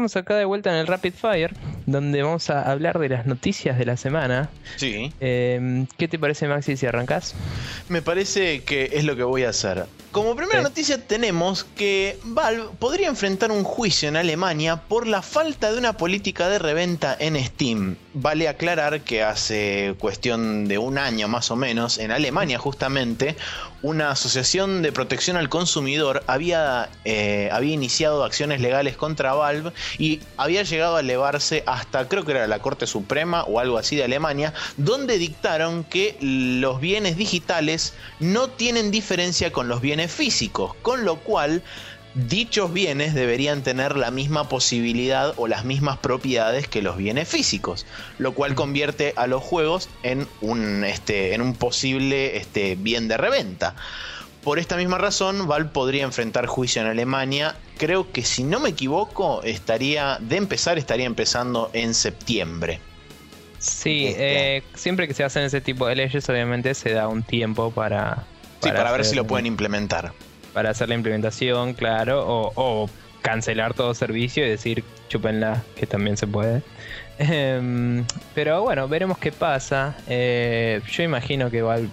Estamos acá de vuelta en el Rapid Fire, donde vamos a hablar de las noticias de la semana. Sí. Em, ¿Qué te parece, Maxi, si arrancás? Me parece que es lo que voy a hacer. Como primera Sí. noticia tenemos que Valve podría enfrentar un juicio en Alemania por la falta de una política de reventa en Steam. Vale aclarar que hace cuestión de un año más o menos, en Alemania justamente, una asociación de protección al consumidor había, eh, había iniciado acciones legales contra Valve y había llegado a elevarse hasta creo que era la Corte Suprema o algo así de Alemania, donde dictaron que los bienes digitales no tienen diferencia con los bienes físicos, con lo cual dichos bienes deberían tener la misma posibilidad o las mismas propiedades que los bienes físicos, lo cual convierte a los juegos en un, este, en un posible este, bien de reventa. Por esta misma razón, Valve podría enfrentar juicio en Alemania. Creo que si no me equivoco, estaría de empezar, estaría empezando en septiembre. Sí, eh, siempre que se hacen ese tipo de leyes, obviamente se da un tiempo para. sí, para ver si lo pueden implementar. Para hacer la implementación, claro, o, cancelar todo servicio y decir chúpenla, que también se puede. Em, pero bueno, veremos qué pasa. Eh, yo imagino que Valve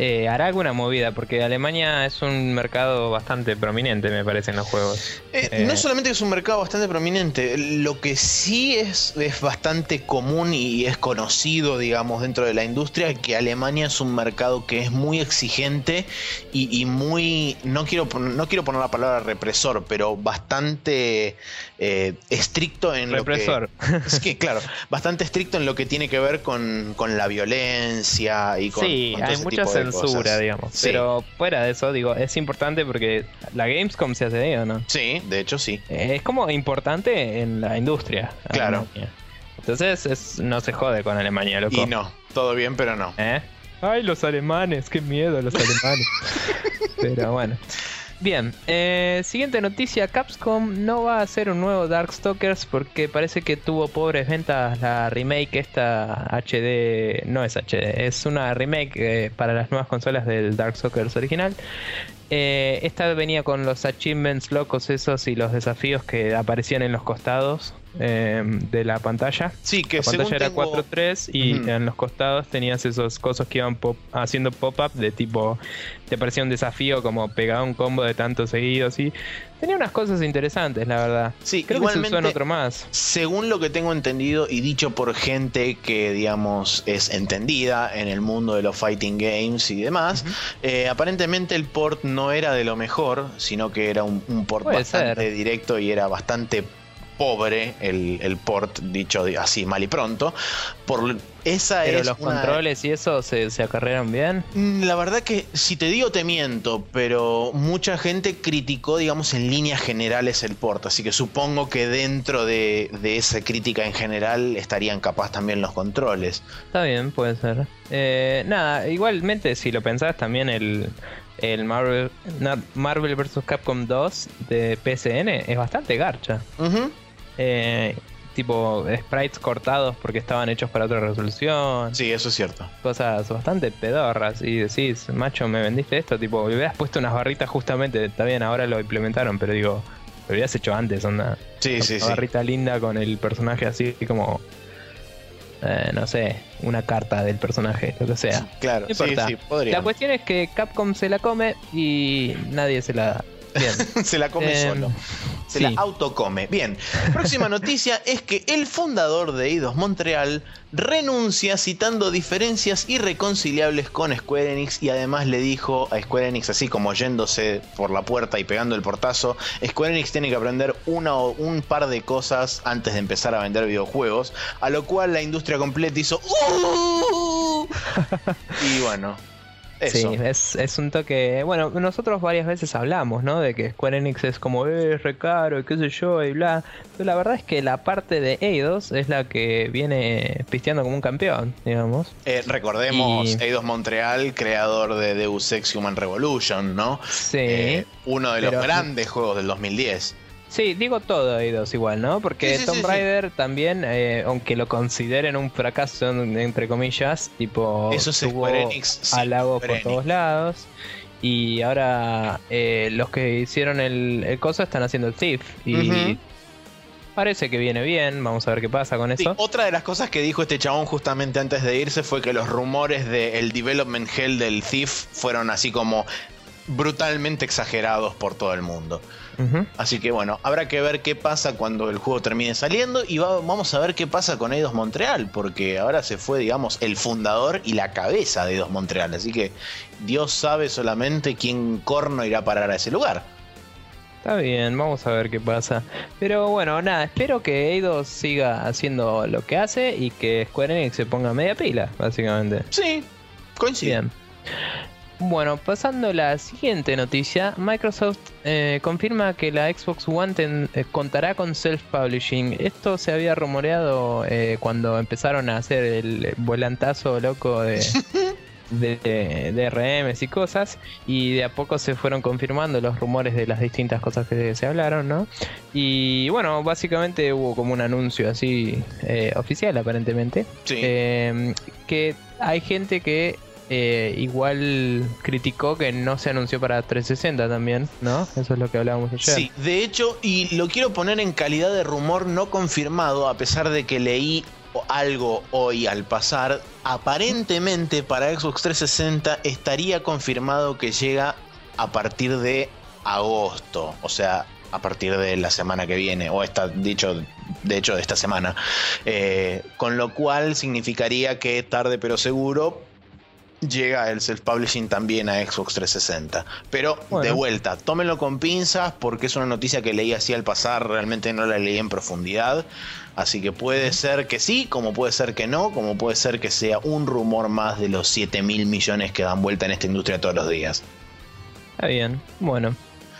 eh, hará alguna movida, porque Alemania es un mercado bastante prominente, me parece, en los juegos. Eh, no eh, solamente es un mercado bastante prominente, lo que sí es, es bastante común y es conocido, digamos, dentro de la industria, que Alemania es un mercado que es muy exigente y, muy, no quiero, no quiero poner la palabra represor, pero bastante estricto en represor. lo que... Es que, claro, bastante estricto en lo que tiene que ver con, la violencia y con... Sí, hay muchas censura, digamos. Pero fuera de eso, digo, es importante porque la Gamescom se hace de ¿no? Sí, de hecho sí. Es como importante en la industria. Claro. Entonces no se jode con Alemania, loco. Y no, todo bien, pero no. ¿Eh? Ay, los alemanes, qué miedo los alemanes. pero bueno. Bien, eh, siguiente noticia, Capcom no va a hacer un nuevo Darkstalkers porque parece que tuvo pobres ventas la remake esta HD, no es HD, es una remake eh, para las nuevas consolas del Darkstalkers original. Eh, esta venía con los achievements locos esos y los desafíos que aparecían en los costados de la pantalla. Sí, que la pantalla era 4.3 y en los costados tenías esos cosas que iban haciendo pop-up de tipo te parecía un desafío como pegar un combo de tantos seguidos y tenía unas cosas interesantes, la verdad. Sí, creo que se usó en otro más. Según lo que tengo entendido y dicho por gente que, digamos, es entendida en el mundo de los fighting games y demás, eh, aparentemente el port no era de lo mejor, sino que era un, port bastante directo y era bastante pobre el, el, port, dicho así mal y pronto. Por esa Pero los controles y eso se, se acarrearon bien. Mm, la verdad que si te digo te miento, pero mucha gente criticó, digamos, en líneas generales el port, así que supongo que dentro de, esa crítica en general estarían capaz también los controles. Está bien, puede ser. Eh, nada, igualmente si lo pensás también el, el Marvel, Marvel vs. Capcom 2 de PSN es bastante garcha. Eh, tipo sprites cortados porque estaban hechos para otra resolución. Sí, eso es cierto. Cosas bastante pedorras. Y decís, macho, me vendiste esto. Tipo, me hubieras puesto unas barritas justamente. Está bien, ahora lo implementaron, pero digo, lo hubieras hecho antes, onda. Sí, sí, una barrita linda con el personaje así como. Eh, no sé, una carta del personaje, lo que sea. Claro, sí, sí, podría. La cuestión es que Capcom se la come y nadie se la da. se la come em, solo. Se la autocome. Bien. Próxima noticia es que el fundador de Eidos Montreal renuncia citando diferencias irreconciliables con Square Enix y además le dijo a Square Enix, así como yéndose por la puerta y pegando el portazo, Square Enix tiene que aprender una o un par de cosas antes de empezar a vender videojuegos, a lo cual la industria completa hizo... Uh". y bueno, Sí, es, es, un toque. Bueno, nosotros varias veces hablamos, ¿no? De que Square Enix es como, eh, es re caro y qué sé yo, y bla. Pero la verdad es que la parte de Eidos es la que viene pisteando como un campeón, digamos. Eh, recordemos, Eidos Montreal, creador de Deus Ex Human Revolution, ¿no? Sí. Eh, uno de los grandes juegos del 2010. Sí, digo todo Eidos igual, ¿no? Porque Tomb Raider también, eh, aunque lo consideren un fracaso, entre comillas, tipo, Eso es tuvo Enix, halago por todos lados. Y ahora eh, los que hicieron el, el coso están haciendo el Thief. Y parece que viene bien, vamos a ver qué pasa con eso. otra de las cosas que dijo este chabón justamente antes de irse fue que los rumores del development hell del Thief fueron así como brutalmente exagerados por todo el mundo. Así que bueno, habrá que ver qué pasa cuando el juego termine saliendo y vamos a ver qué pasa con Eidos Montreal, porque ahora se fue, digamos, el fundador y la cabeza de Eidos Montreal. Así que Dios sabe solamente quién corno irá a parar a ese lugar. Está bien, vamos a ver qué pasa. Pero bueno, nada, espero que Eidos siga haciendo lo que hace y que Square Enix se ponga media pila, básicamente. Sí, coinciden. Bueno, pasando a la siguiente noticia, Microsoft eh, confirma que la Xbox One ten- eh, contará con self-publishing. Esto se había rumoreado eh, cuando empezaron a hacer el volantazo loco de, de, de RMs y cosas, y de a poco se fueron confirmando los rumores de las distintas cosas que se hablaron, ¿no? Y bueno, básicamente hubo como un anuncio así eh, oficial aparentemente. Sí. Eh, que hay gente que eh, igual criticó que no se anunció para 360 también, ¿no? Eso es lo que hablábamos ayer. Sí, de hecho, y lo quiero poner en calidad de rumor no confirmado, a pesar de que leí algo hoy al pasar, aparentemente para Xbox 360 estaría confirmado que llega a partir de agosto, o sea, a partir de la semana que viene, o está dicho, de hecho, de esta semana. Eh, con lo cual significaría que tarde pero seguro llega el self-publishing también a Xbox 360. Pero de vuelta, tómenlo con pinzas porque es una noticia que leí así al pasar, realmente no la leí en profundidad. Así que puede ser que sí, como puede ser que no, como puede ser que sea un rumor más de los 7 mil millones que dan vuelta en esta industria todos los días. Está bien, bueno,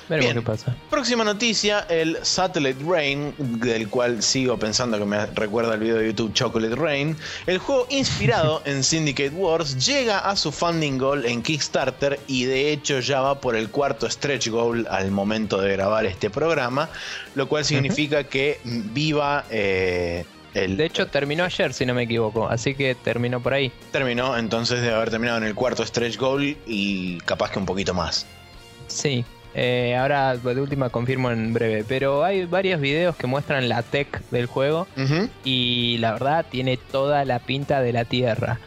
veremos qué pasa. Próxima noticia, el Satellite Rain, del cual sigo pensando que me recuerda el video de YouTube Chocolate Rain. El juego inspirado en Syndicate Wars llega a su funding goal en Kickstarter y de hecho ya va por el cuarto stretch goal al momento de grabar este programa, lo cual significa que viva eh, el... De hecho, terminó ayer, si no me equivoco, así que terminó por ahí. terminó entonces de haber terminado en el cuarto stretch goal y capaz que un poquito más. Sí. Eh, ahora de última confirmo en breve, pero hay varios videos que muestran la tech del juego y la verdad tiene toda la pinta de la tierra.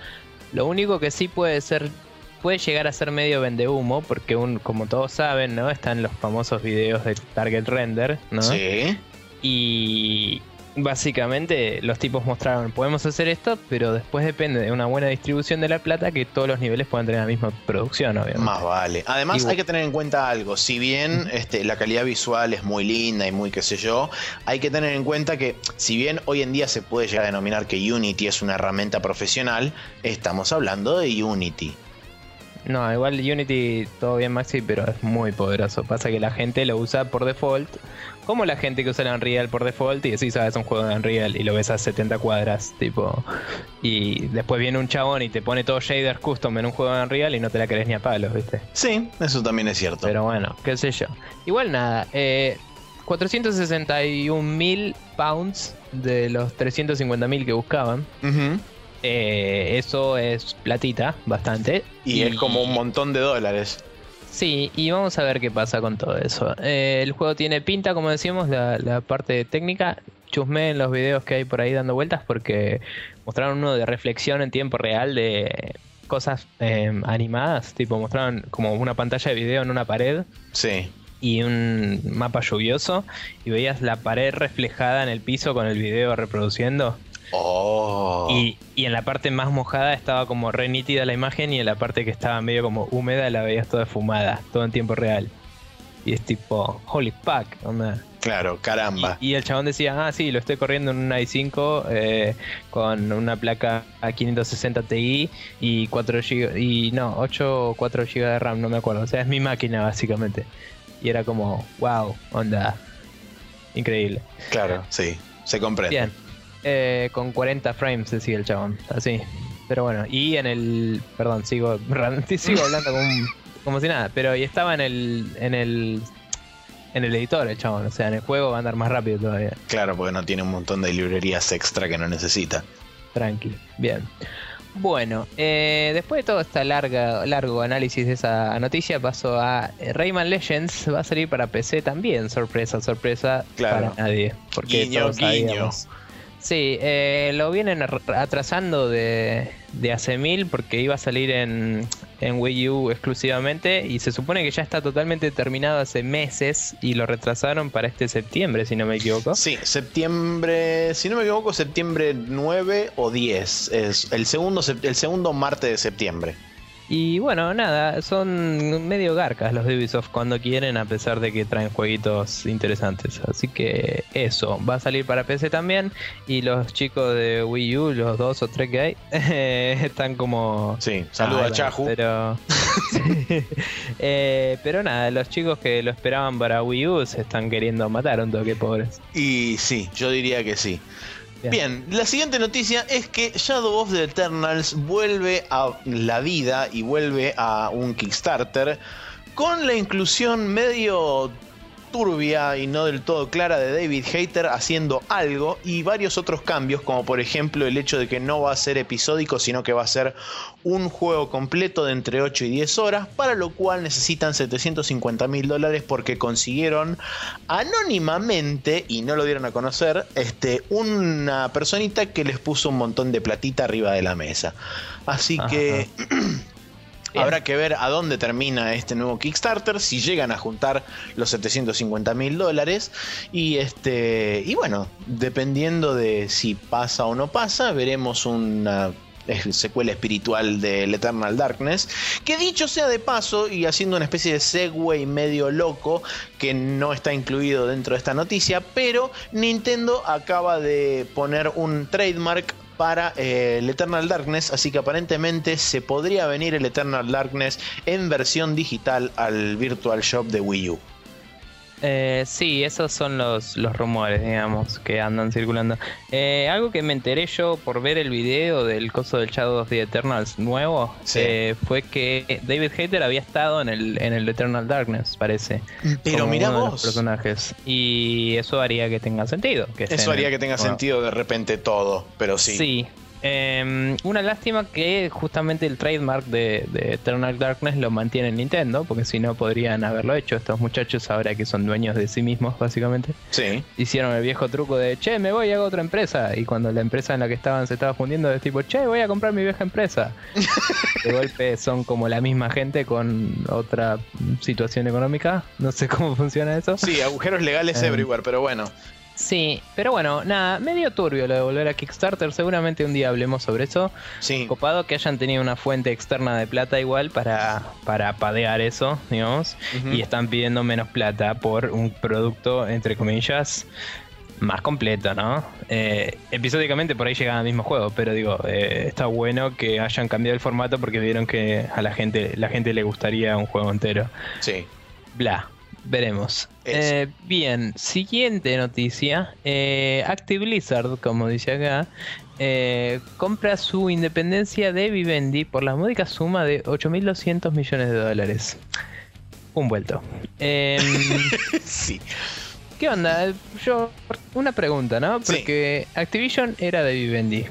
Lo único que sí puede ser, puede llegar a ser medio vendehumo, porque un, como todos saben, ¿no? Están los famosos videos de Target Render, ¿no? Sí. Y básicamente los tipos mostraron, podemos hacer esto, pero después depende de una buena distribución de la plata que todos los niveles puedan tener la misma producción, obviamente. Más vale. Además hay que tener en cuenta algo. Si bien este, la calidad visual es muy linda y muy qué sé yo, hay que tener en cuenta que si bien hoy en día se puede llegar a denominar que Unity es una herramienta profesional, estamos hablando de Unity. No, igual Unity todo bien Maxi, pero es muy poderoso. Pasa que la gente lo usa por default, como la gente que usa el Unreal por default y decís, sabes, es un juego de Unreal y lo ves a 70 cuadras, tipo. Y después viene un chabón y te pone todo shaders custom en un juego de Unreal y no te la querés ni a palos, ¿viste? Sí, eso también es cierto. Pero bueno, qué sé yo. Igual nada, eh, 461 mil pounds de los 350 mil que buscaban. Eh, eso es platita, bastante. Y es como un montón de dólares. Sí, y vamos a ver qué pasa con todo eso. Eh, el juego tiene pinta, como decíamos, la, la parte técnica. Chusmé en los videos que hay por ahí dando vueltas porque mostraron uno de reflexión en tiempo real de cosas eh, animadas. Tipo, mostraron como una pantalla de video en una pared Sí. y un mapa lluvioso y veías la pared reflejada en el piso con el video reproduciendo. Oh. Y, y en la parte más mojada estaba como re nítida la imagen y en la parte que estaba medio como húmeda la veías toda fumada, todo en tiempo real. Y es tipo, holy fuck, onda. Claro, caramba. Y, y el chabón decía, ah, sí, lo estoy corriendo en un i5 eh, con una placa a 560 Ti y 4 GB, y no, 8 o 4 GB de RAM, no me acuerdo. O sea, es mi máquina básicamente. Y era como, wow, onda. Increíble. Claro, sí. Se comprende. Bien. Eh, con 40 frames decía el chabón. Así. Pero bueno, y en el. Perdón, sigo, sigo hablando como, un- como si nada. Pero y estaba en el. en el. en el editor el chabón. O sea, en el juego va a andar más rápido todavía. Claro, porque no tiene un montón de librerías extra que no necesita. Tranqui. Bien. Bueno, eh, después de todo este larga, largo análisis de esa noticia, paso a eh, Rayman Legends. Va a salir para PC también. Sorpresa, sorpresa Claro. para nadie. Porque Guiño, todos guiño. sabíamos. Sí, eh, lo vienen atrasando de, de hace mil porque iba a salir en, en Wii U exclusivamente y se supone que ya está totalmente terminado hace meses y lo retrasaron para este septiembre, si no me equivoco. Sí, septiembre, si no me equivoco, septiembre 9 o 10. Es el segundo, el segundo martes de septiembre. Y bueno, nada, son medio garcas los de Ubisoft cuando quieren, a pesar de que traen jueguitos interesantes. Así que eso, va a salir para PC también. Y los chicos de Wii U, los dos o tres que hay, están como. Sí, saluda a Chahu. Pero. Eh, pero nada, los chicos que lo esperaban para Wii U se están queriendo matar un toque, pobres. Y sí, yo diría que sí. Bien. la siguiente noticia es que Shadow of the Eternals vuelve a la vida y vuelve a un Kickstarter con la inclusión medio turbia y no del todo clara de David Hater haciendo algo y varios otros cambios, como por ejemplo el hecho de que no va a ser episódico, sino que va a ser un juego completo de entre 8 y 10 horas, para lo cual necesitan 750 mil dólares porque consiguieron anónimamente, y no lo dieron a conocer, este, una personita que les puso un montón de platita arriba de la mesa. Así que... Habrá que ver a dónde termina este nuevo Kickstarter, si llegan a juntar los 750 mil dólares. Y este. Y bueno, dependiendo de si pasa o no pasa, veremos una secuela espiritual del Eternal Darkness. Que dicho sea de paso, y haciendo una especie de segue medio loco, que no está incluido dentro de esta noticia, pero Nintendo acaba de poner un trademark para eh, el Eternal Darkness, así que aparentemente se podría venir el Eternal Darkness en versión digital al Virtual Shop de Wii U. Eh, sí, esos son los, los rumores, digamos, que andan circulando. Eh, algo que me enteré yo por ver el video del coso del Shadow of the Eternals nuevo eh, fue que David Hater había estado en el, en el Eternal Darkness, parece. Pero mira vos. personajes. Y eso haría que tenga sentido. Que eso haría que tenga sentido de repente todo, pero sí. Sí, Em, una lástima que justamente el trademark de, Eternal Darkness lo mantiene Nintendo, porque si no podrían haberlo hecho. Estos muchachos ahora que son dueños de sí mismos, básicamente. Sí. Hicieron el viejo truco de, che, me voy a otra empresa. Y cuando la empresa en la que estaban se estaba fundiendo, de tipo, che, voy a comprar mi vieja empresa. de golpe son como la misma gente con otra situación económica. No sé cómo funciona eso. Sí, agujeros legales em, everywhere, pero bueno. Sí, pero bueno, nada, medio turbio lo de volver a Kickstarter. Seguramente un día hablemos sobre eso. Sí. Copado que hayan tenido una fuente externa de plata igual para, para padear eso, digamos. Y están pidiendo menos plata por un producto, entre comillas, más completo, ¿no? Eh, episódicamente por ahí llegan al mismo juego, pero digo, eh, está bueno que hayan cambiado el formato porque vieron que a la gente, la gente le gustaría un juego entero. Sí. Bla. Veremos. Eh, bien, siguiente noticia. Eh, Active Blizzard, como dice acá, eh, compra su independencia de Vivendi por la módica suma de 8.200 millones de dólares. Un vuelto. Em, sí. ¿Qué onda? Yo, una pregunta, ¿no? Porque Activision era de Vivendi.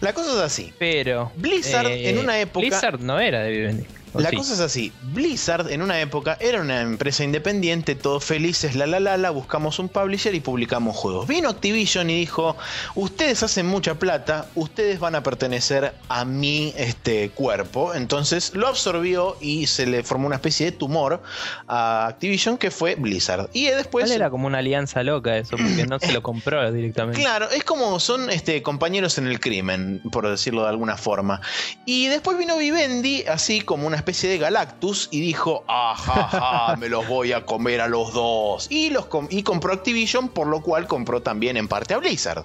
La cosa es así. Pero. Blizzard en una época. Blizzard no era de Vivendi. La cosa es así, Blizzard en una época era una empresa independiente, todos felices, la la la la, buscamos un publisher y publicamos juegos. Vino Activision y dijo, ustedes hacen mucha plata, ustedes van a pertenecer a mi este, cuerpo. Entonces lo absorbió y se le formó una especie de tumor a Activision que fue Blizzard. Y después... era como una alianza loca eso, porque no se lo compró directamente. Claro, es como son este, compañeros en el crimen, por decirlo de alguna forma. Y después vino Vivendi, así como una especie de Galactus y dijo, ajaja, me los voy a comer a los dos. Y, los y compró Activision, por lo cual compró también en parte a Blizzard.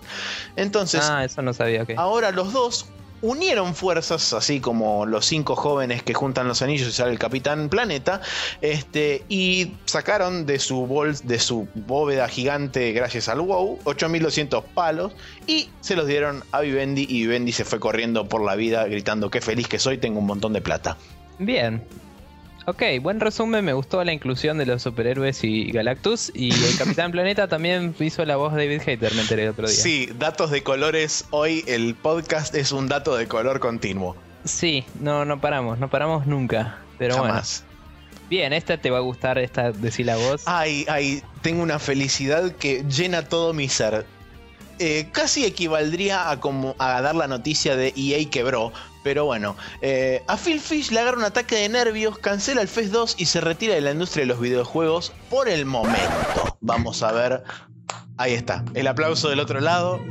Entonces, ah, eso no sabía que. Ahora los dos unieron fuerzas, así como los cinco jóvenes que juntan los anillos y sale el Capitán Planeta, este, y sacaron de su bol, de su bóveda gigante, gracias al WoW, 8200 palos y se los dieron a Vivendi y Vivendi se fue corriendo por la vida gritando qué feliz que soy, tengo un montón de plata. Bien. Ok, buen resumen, me gustó la inclusión de los superhéroes y Galactus. Y el Capitán Planeta también hizo la voz de David Hater, me enteré el otro día. Sí, datos de colores. Hoy el podcast es un dato de color continuo. Sí, no, no paramos, no paramos nunca. Pero Jamás. Bien, esta te va a gustar, esta decir la voz. Ay, ay, tengo una felicidad que llena todo mi ser. Eh, casi equivaldría a, como, a dar la noticia de EA quebró, pero bueno, eh, a Phil Fish le agarra un ataque de nervios, cancela el FES 2 y se retira de la industria de los videojuegos por el momento. Vamos a ver Ahí está, el aplauso del otro lado.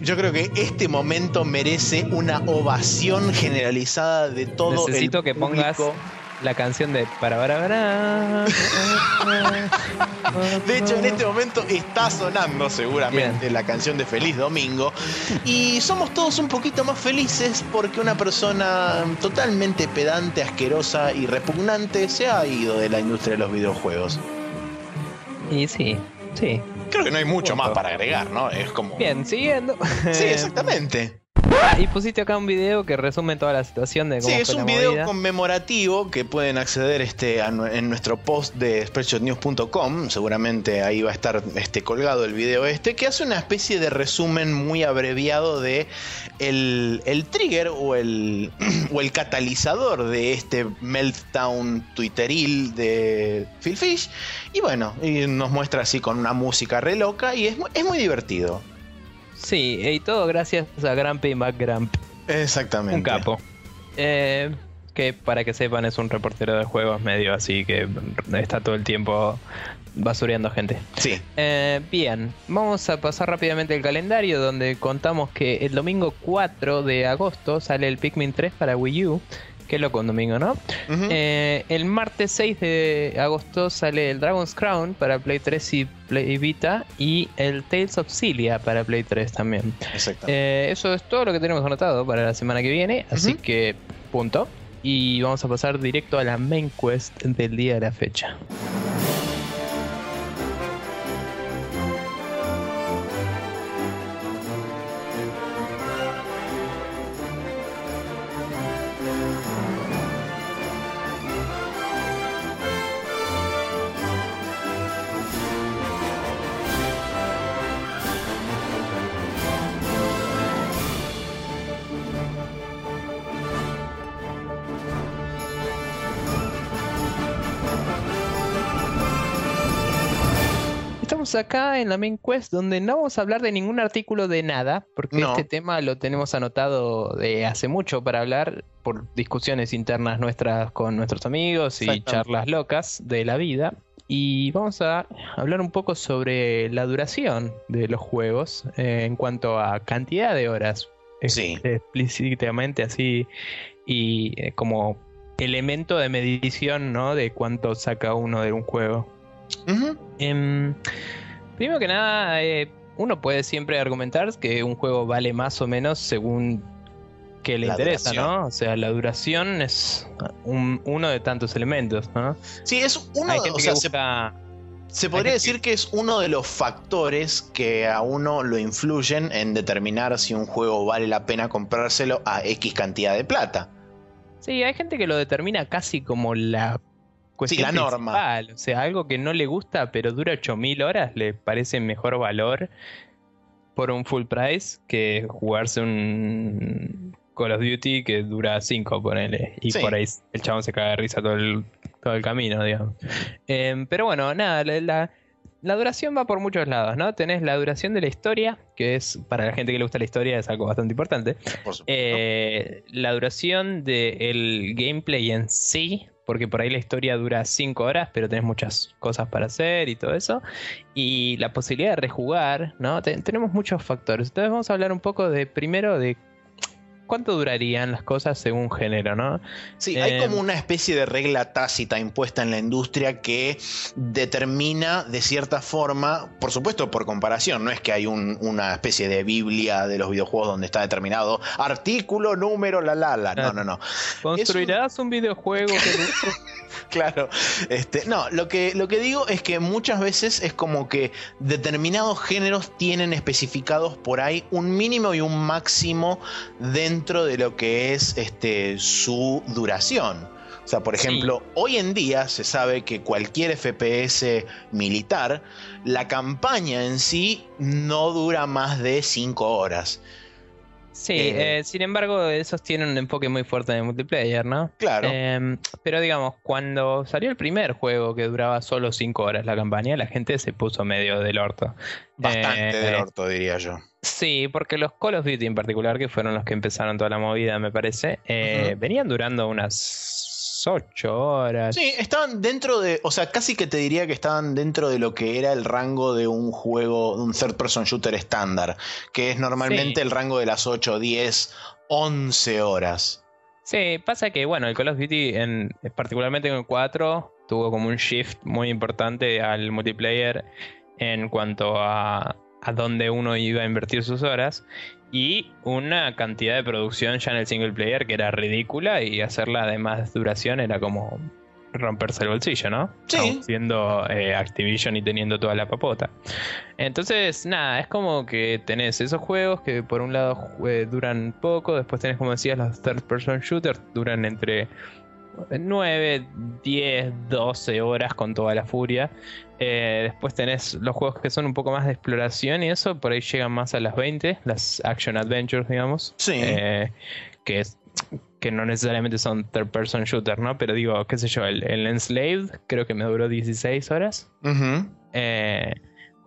Yo creo que este momento merece una ovación generalizada de todo Necesito el que pongas público. La canción de para para para. De hecho, en este momento está sonando seguramente la canción de Feliz Domingo. Y somos todos un poquito más felices porque una persona totalmente pedante, asquerosa y repugnante se ha ido de la industria de los videojuegos. Y sí, sí. Creo que no hay mucho Punto. más para agregar, ¿no? Es como. Bien, siguiendo. Sí, exactamente. Y pusiste acá un video que resume toda la situación de cómo Sí, es un la video movida. conmemorativo que pueden acceder este, a en nuestro post de spreadshotnews.com. Seguramente ahí va a estar este, colgado el video este, que hace una especie de resumen muy abreviado de el, el trigger o el, o el catalizador de este meltdown twitteril de Phil Fish. Y bueno, y nos muestra así con una música re loca y es, es muy divertido. Sí, y todo gracias a Grumpy McGrump, Exactamente. un capo. Eh, que para que sepan es un reportero de juegos medio así que está todo el tiempo basureando gente. Sí. Eh, bien, vamos a pasar rápidamente el calendario donde contamos que el domingo 4 de agosto sale el Pikmin 3 para Wii U. Qué loco un domingo, ¿no? Eh, el martes 6 de agosto sale el Dragon's Crown para Play 3 y Play Vita y el Tales of Cilia para Play 3 también. Exactamente. Eh, eso es todo lo que tenemos anotado para la semana que viene, así que punto. Y vamos a pasar directo a la main quest del día de la fecha. Acá en la main quest donde no vamos a hablar de ningún artículo de nada, porque No. este tema lo tenemos anotado de hace mucho para hablar por discusiones internas nuestras con nuestros amigos y charlas locas de la vida. Y vamos a hablar un poco sobre la duración de los juegos eh, en cuanto a cantidad de horas. Sí. Explícitamente así y eh, como elemento de medición, ¿no? De cuánto saca uno de un juego. Primero que nada, eh, uno puede siempre argumentar que un juego vale más o menos según que le La interesa, duración. ¿no? O sea, la duración es un- uno de tantos elementos, ¿no? Sí, es uno, Hay o sea, se, podría que- decir que es uno de los factores que a uno lo influyen en determinar si un juego vale la pena comprárselo a X cantidad de plata. Sí, hay gente que lo determina casi como la cuestión la norma. principal. O sea, algo que no le gusta pero dura 8000 horas le parece mejor valor por un full price que jugarse un Call of Duty que dura 5, ponele. Y Sí. por ahí el chabón se caga de risa todo el, todo el camino, digamos. Em, pero bueno, nada, la, la- la duración va por muchos lados, ¿no? Tenés la duración de la historia, que es, para la gente que le gusta la historia, es algo bastante importante. Por supuesto. Eh, la duración del gameplay en sí, porque por ahí la historia dura 5 horas, pero tenés muchas cosas para hacer y todo eso. Y la posibilidad de rejugar, ¿no? Te- tenemos muchos factores. Entonces vamos a hablar un poco de, primero, de cuánto durarían las cosas según género, ¿no? Sí, hay eh, como una especie de regla tácita impuesta en la industria que determina de cierta forma, por supuesto por comparación, no es que hay un- una especie de biblia de los videojuegos donde está determinado artículo, número, la la la. No, no, no. ¿Construirás un videojuego que? Claro. Este, no, lo que, lo que digo es que muchas veces es como que determinados géneros tienen especificados por ahí un mínimo y un máximo dentro de lo que es este, su duración. O sea, por Sí. ejemplo, hoy en día se sabe que cualquier FPS militar, la campaña en sí no dura más de 5 horas. Sí, Eh, eh, sin embargo, esos tienen un enfoque muy fuerte en el multiplayer, ¿no? Claro. Em, pero digamos, cuando salió el primer juego que duraba solo 5 horas la campaña, la gente se puso medio del orto. Bastante eh, del orto, diría yo. Sí, porque los Call of Duty en particular, que fueron los que empezaron toda la movida, me parece, eh, venían durando unas unas 8 horas. Sí, estaban dentro de, o sea, casi que te diría que estaban dentro de lo que era el rango de un juego, de un third person shooter estándar, que es normalmente el rango de las 8, 10, 11 horas. Sí, pasa que, bueno, el Call of Duty, en, particularmente en el 4, tuvo como un shift muy importante al multiplayer en cuanto a, a dónde uno iba a invertir sus horas y una cantidad de producción ya en el single player que era ridícula y hacerla de más duración era como romperse el bolsillo, ¿no? Sí. siendo eh, Activision y teniendo toda la papota. Entonces, nada, es como que tenés esos juegos que por un lado eh, duran poco, después tenés, como decías, los third person shooters, duran entre 9, 10, 12 horas con toda la furia. Eh, después tenés los juegos que son un poco más de exploración y eso, por ahí llegan más a las 20, las action adventures, digamos. Sí. Eh, que, que no necesariamente son third person shooter, ¿no? Pero digo, qué sé yo, el, el Enslaved creo que me duró 16 horas. eh,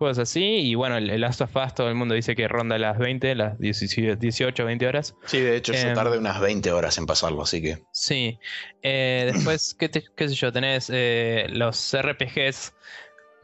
juegos así. Y bueno, el, Last of Us todo el mundo dice que ronda las 20, las 18, 20 horas. Sí, de hecho yo Em, tardé unas 20 horas en pasarlo, así que... Sí. Eh, después, ¿qué, te- qué sé yo? Tenés eh, los RPGs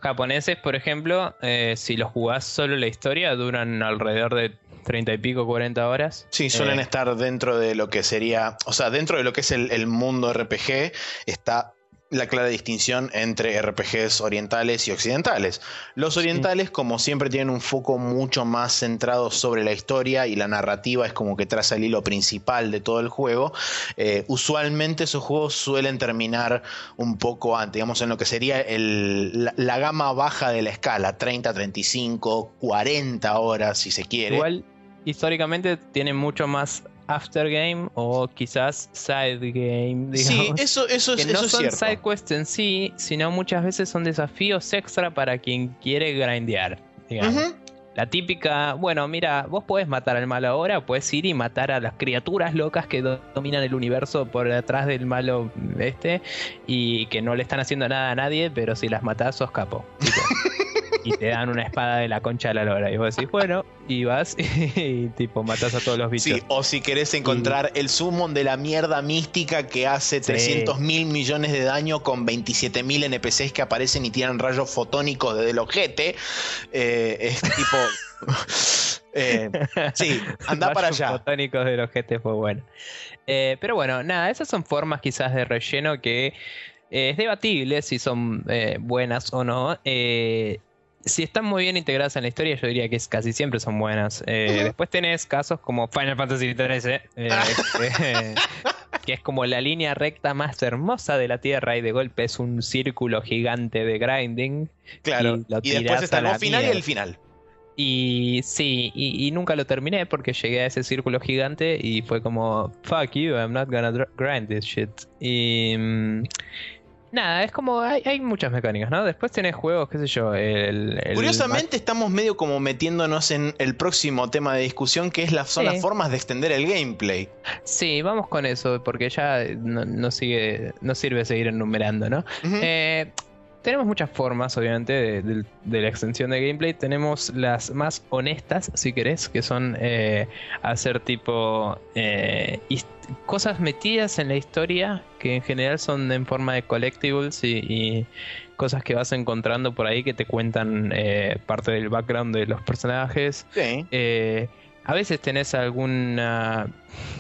japoneses, por ejemplo. eh, si los jugás solo la historia, duran alrededor de 30 y pico, 40 horas. Sí, suelen Eh, estar dentro de lo que sería, o sea, dentro de lo que es el, el mundo RPG está la clara distinción entre RPGs orientales y occidentales. Los orientales, como siempre, tienen un foco mucho más centrado sobre la historia y la narrativa es como que traza el hilo principal de todo el juego. Eh, usualmente esos juegos suelen terminar un poco antes, digamos, en lo que sería el- la, la gama baja de la escala, 30, 35, 40 horas si se quiere. Igual, históricamente tiene mucho más aftergame o quizás side game, digamos. Sí, eso, eso, es- que no es son cierto. side quests en sí, sino muchas veces son desafíos extra para quien quiere grindear, digamos. La típica, bueno, mira, vos podés matar al malo ahora, puedes ir y matar a las criaturas locas que do- dominan el universo por detrás del malo este y que no le están haciendo nada a nadie, pero si las matás sos capo. y te dan una espada de la concha de la lora. Y vos decís, bueno, y vas y tipo matás a todos los bichos. Sí, o si querés encontrar el summon de la mierda mística que hace Sí. 300 mil millones de daño con 27 mil NPCs que aparecen y tiran rayos fotónicos desde el ojete. eh, es tipo. eh, sí, anda para Rayos allá. fotónicos de los GT fue bueno. Eh, pero bueno, nada, esas son formas quizás de relleno que eh, es debatible si son eh, buenas o no. Eh, si están muy bien integradas en la historia, yo diría que casi siempre son buenas. Eh. Después tenés casos como Final Fantasy XIII, eh, que, que es como la línea recta más hermosa de la Tierra y de golpe es un círculo gigante de grinding. Claro. y después está el final y el final. Y sí, y, y nunca lo terminé porque llegué a ese círculo gigante y fue como, fuck you, I'm not gonna grind this shit. Y mm, nada, es como, hay, hay muchas mecánicas, ¿no? Después tenés juegos, qué sé yo, el... el Curiosamente estamos medio como metiéndonos en el próximo tema de discusión que es la, son Sí. las formas de extender el gameplay. Sí, vamos con eso porque ya no, no sigue, no sirve seguir enumerando, ¿no? Eh, tenemos muchas formas, obviamente, de, de- de la extensión de gameplay. Tenemos las más honestas, si querés, que son eh, hacer tipo eh, cosas metidas en la historia que en general son en forma de collectibles y, y cosas que vas encontrando por ahí que te cuentan eh, parte del background de los personajes. Sí. A veces tenés alguna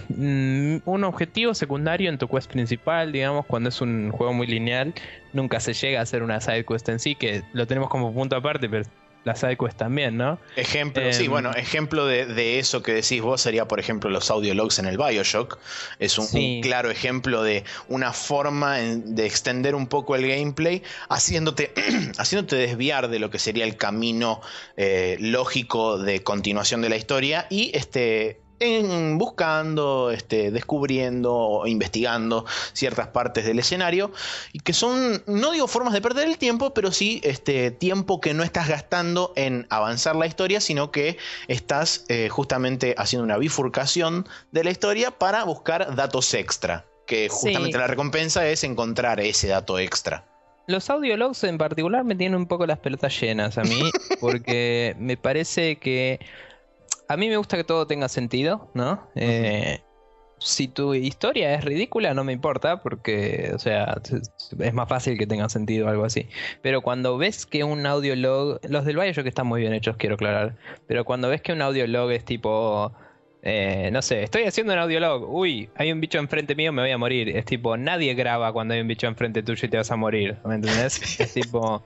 mm, un objetivo secundario en tu quest principal, digamos, cuando es un juego muy lineal, nunca se llega a hacer una side quest en sí, que lo tenemos como punto aparte, pero la side quest también, ¿no? Ejemplo, sí, Em, bueno, ejemplo de, de eso que decís vos sería, por ejemplo, los audiologs en el Bioshock. Es un, claro ejemplo de una forma en- de extender un poco el gameplay, haciéndote, haciéndote desviar de lo que sería el camino eh, lógico de continuación de la historia y este. En buscando, este, descubriendo o investigando ciertas partes del escenario y que son, no digo formas de perder el tiempo, pero sí este tiempo que no estás gastando en avanzar la historia, sino que estás eh, justamente haciendo una bifurcación de la historia para buscar datos extra, que Sí. justamente la recompensa es encontrar ese dato extra. Los audiologs en particular me tienen un poco las pelotas llenas a mí, porque me parece que a mí me gusta que todo tenga sentido, ¿no? Eh, si tu historia es ridícula, no me importa, porque, o sea, es más fácil que tenga sentido algo así. Pero cuando ves que un audiolog, los del Bioshock están muy bien hechos, quiero aclarar, pero cuando ves que un audiolog es tipo, eh, no sé, estoy haciendo un audiolog, uy, hay un bicho enfrente mío, me voy a morir. Es tipo, nadie graba cuando hay un bicho enfrente tuyo y te vas a morir, ¿me entendés? es tipo,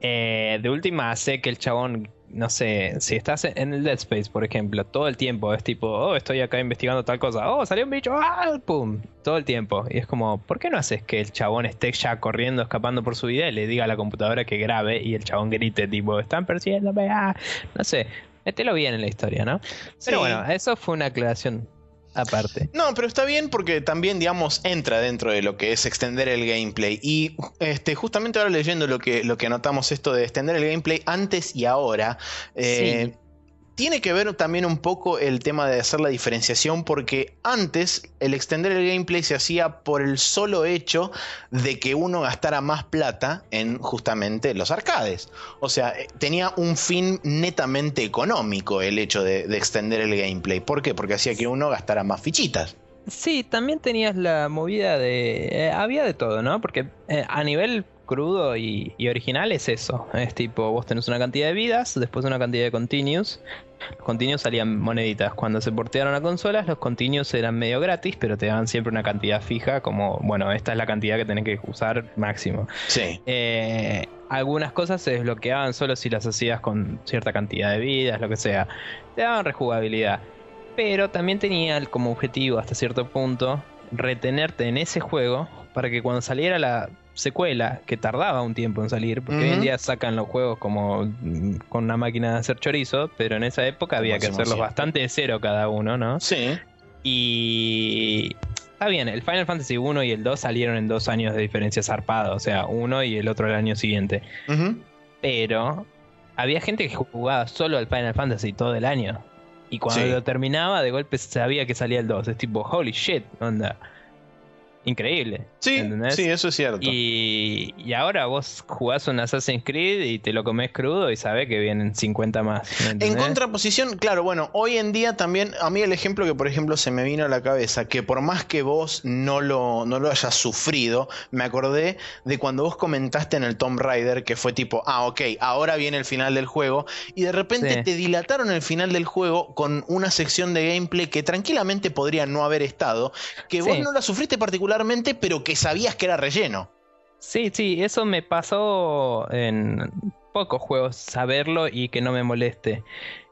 eh, de última, sé que el chabón no sé, si estás en el Dead Space, por ejemplo, todo el tiempo es tipo, oh, estoy acá investigando tal cosa, oh, salió un bicho, ah, pum, todo el tiempo. Y es como, ¿por qué no haces que el chabón esté ya corriendo, escapando por su vida y le diga a la computadora que grabe y el chabón grite, tipo, están persiguiéndome, ah, no sé, mételo bien en la historia, ¿no? Pero bueno, eso fue una aclaración aparte. No, pero está bien porque también, digamos, entra dentro de lo que es extender el gameplay. Y este, justamente ahora leyendo lo que, lo que anotamos esto de extender el gameplay antes y ahora. Eh, tiene que ver también un poco el tema de hacer la diferenciación porque antes el extender el gameplay se hacía por el solo hecho de que uno gastara más plata en justamente los arcades. O sea, eh, tenía un fin netamente económico el hecho de, extender el gameplay. ¿Por qué? Porque hacía que uno gastara más fichitas. Sí, también tenías la movida de... Eh, había de todo, ¿no? Porque eh, a nivel crudo y, original es eso. Es tipo, vos tenés una cantidad de vidas, después una cantidad de continuos. Los continuos salían moneditas. Cuando se portearon a consolas, los continuos eran medio gratis, pero te daban siempre una cantidad fija, como, bueno, esta es la cantidad que tenés que usar máximo. Sí. Eh, algunas cosas se desbloqueaban solo si las hacías con cierta cantidad de vidas, lo que sea. Te daban rejugabilidad. Pero también tenía como objetivo, hasta cierto punto, retenerte en ese juego para que cuando saliera la secuela que tardaba un tiempo en salir, porque hoy en día sacan los juegos como mm, con una máquina de hacer chorizo, pero en esa época había que hacerlos bastante de cero cada uno, ¿no? Sí. Y está bien, el Final Fantasy 1 y el 2 salieron en dos años de diferencia zarpada, o sea, uno y el otro el año siguiente. Pero había gente que jugaba solo al Final Fantasy todo el año. Y cuando lo terminaba, de golpe sabía que salía el 2. Es tipo, holy shit, onda increíble. Sí, sí, eso es cierto. Y, y, ahora vos jugás un Assassin's Creed y te lo comes crudo y sabes que vienen 50 más. En contraposición, claro, bueno, hoy en día también, a mí el ejemplo que por ejemplo se me vino a la cabeza, que por más que vos no lo, no lo hayas sufrido, me acordé de cuando vos comentaste en el Tomb Raider que fue tipo, ah, ok, ahora viene el final del juego, y de repente te dilataron el final del juego con una sección de gameplay que tranquilamente podría no haber estado, que vos no la sufriste particularmente pero que sabías que era relleno. Sí, sí, eso me pasó en pocos juegos, saberlo y que no me moleste.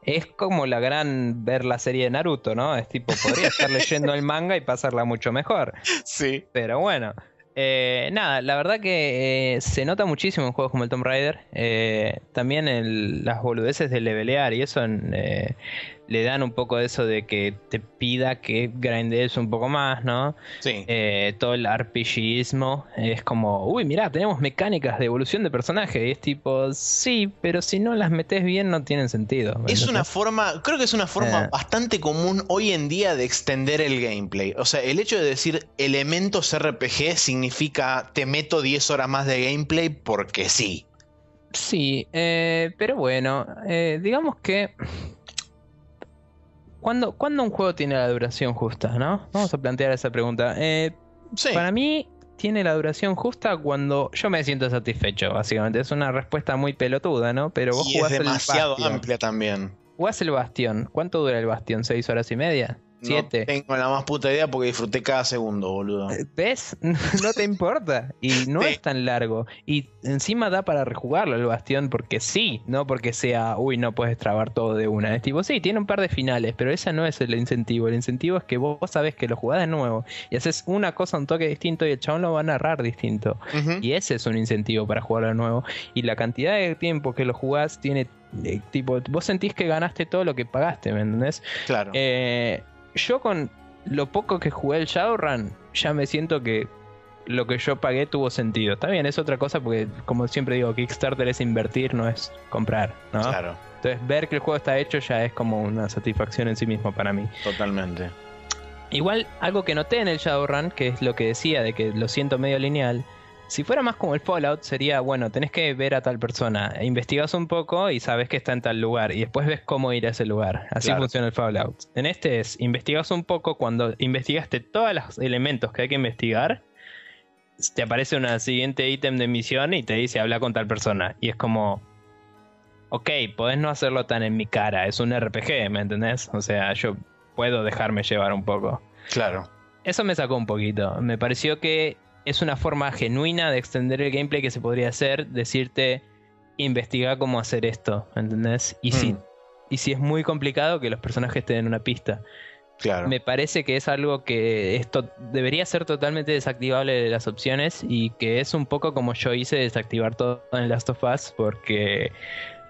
Es como la gran ver la serie de Naruto, ¿no? Es tipo, podría estar leyendo el manga y pasarla mucho mejor. Sí. Pero bueno. Eh, nada, la verdad que eh, se nota muchísimo en juegos como el Tomb Raider. Eh, también en las boludeces de levelear y eso en, le dan un poco de eso de que te pida que grindes un poco más, ¿no? Sí. Eh, todo el RPGismo es como, uy, mira, tenemos mecánicas de evolución de personaje. Y es tipo, sí, pero si no las metes bien no tienen sentido. Es una forma, creo que es una forma eh. bastante común hoy en día de extender el gameplay. O sea, el hecho de decir elementos RPG significa te meto 10 horas más de gameplay porque sí. Sí, eh, pero bueno, digamos que ¿Cuándo, un juego tiene la duración justa, no? Vamos a plantear esa pregunta. Eh, para mí, tiene la duración justa cuando yo me siento satisfecho, básicamente. Es una respuesta muy pelotuda, ¿no? Pero vos y es demasiado amplia también. Jugás el bastión. ¿Cuánto dura el bastión? ¿Seis horas y media? No tengo la más puta idea porque disfruté cada segundo, boludo. Eh, ¿Ves? no te importa. Y no es tan largo. Y encima da para rejugarlo el bastión porque sí, no porque sea, uy, no puedes trabar todo de una. Es tipo, sí, tiene un par de finales, pero ese no es el incentivo. El incentivo es que vos, sabés que lo jugás de nuevo y haces una cosa, un toque distinto y el chabón lo va a narrar distinto. Y ese es un incentivo para jugarlo de nuevo. Y la cantidad de tiempo que lo jugás tiene eh, tipo, vos sentís que ganaste todo lo que pagaste, ¿me entendés? Claro. Eh, yo con lo poco que jugué el Shadowrun, ya me siento que lo que yo pagué tuvo sentido. Está bien, es otra cosa porque, como siempre digo, Kickstarter es invertir, no es comprar, ¿no? Claro. Entonces, ver que el juego está hecho ya es como una satisfacción en sí mismo para mí. Totalmente. Igual, algo que noté en el Shadowrun, que es lo que decía de que lo siento medio lineal, Si fuera más como el Fallout, sería, bueno, tenés que ver a tal persona, investigas un poco y sabes que está en tal lugar, y después ves cómo ir a ese lugar. Así Claro. funciona el Fallout. En este es, investigas un poco, cuando investigaste todos los elementos que hay que investigar, te aparece un siguiente ítem de misión y te dice habla con tal persona. Y es como, ok, podés no hacerlo tan en mi cara, es un RPG, ¿me entendés? O sea, yo puedo dejarme llevar un poco. Claro. Eso me sacó un poquito. Me pareció que es una forma genuina de extender el gameplay que se podría hacer, decirte, investiga cómo hacer esto, ¿entendés? Y, si, Mm. y si es muy complicado, que los personajes te den una pista. Claro. Me parece que es algo que esto debería ser totalmente desactivable de las opciones y que es un poco como yo hice desactivar todo en Last of Us porque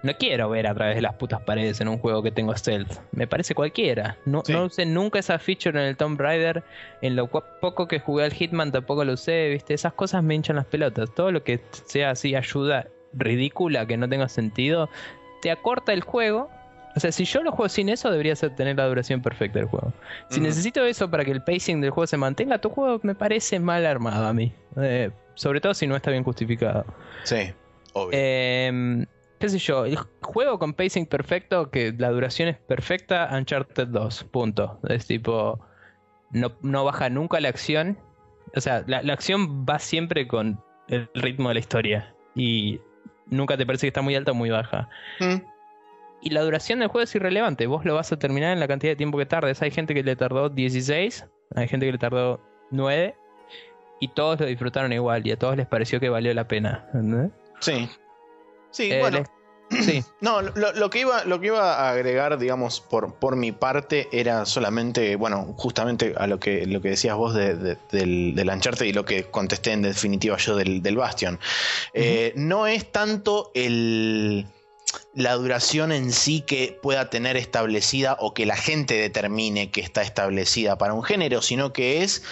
no quiero ver a través de las putas paredes en un juego que tengo stealth. Me parece cualquiera. No, Sí. no usé nunca esa feature en el Tomb Raider. En lo poco que jugué al Hitman tampoco lo usé, ¿viste? Esas cosas me hinchan las pelotas. Todo lo que sea así ayuda ridícula que no tenga sentido te acorta el juego. O sea, si yo lo juego sin eso, debería ser tener la duración perfecta del juego. Si necesito eso para que el pacing del juego se mantenga, tu juego me parece mal armado a mí. Eh, sobre todo si no está bien justificado. Sí, obvio. Eh, ¿Qué sé yo? El juego con pacing perfecto, que la duración es perfecta, Uncharted 2. Punto. Es tipo. No, no baja nunca la acción. O sea, la, la acción va siempre con el ritmo de la historia. Y nunca te parece que está muy alta o muy baja. Mm, Y la duración del juego es irrelevante. Vos lo vas a terminar en la cantidad de tiempo que tardes. Hay gente que le tardó 16, hay gente que le tardó 9. Y todos lo disfrutaron igual. Y a todos les pareció que valió la pena. sí. Sí, Eh, bueno. Sí. No, lo, lo que iba, lo que iba a agregar, digamos, por, por mi parte, era solamente, bueno, justamente a lo que, lo que decías vos de- de- del, del Uncharted y lo que contesté en definitiva yo del, del Bastion. Eh, no es tanto el la duración en sí que pueda tener establecida o que la gente determine que está establecida para un género, sino que es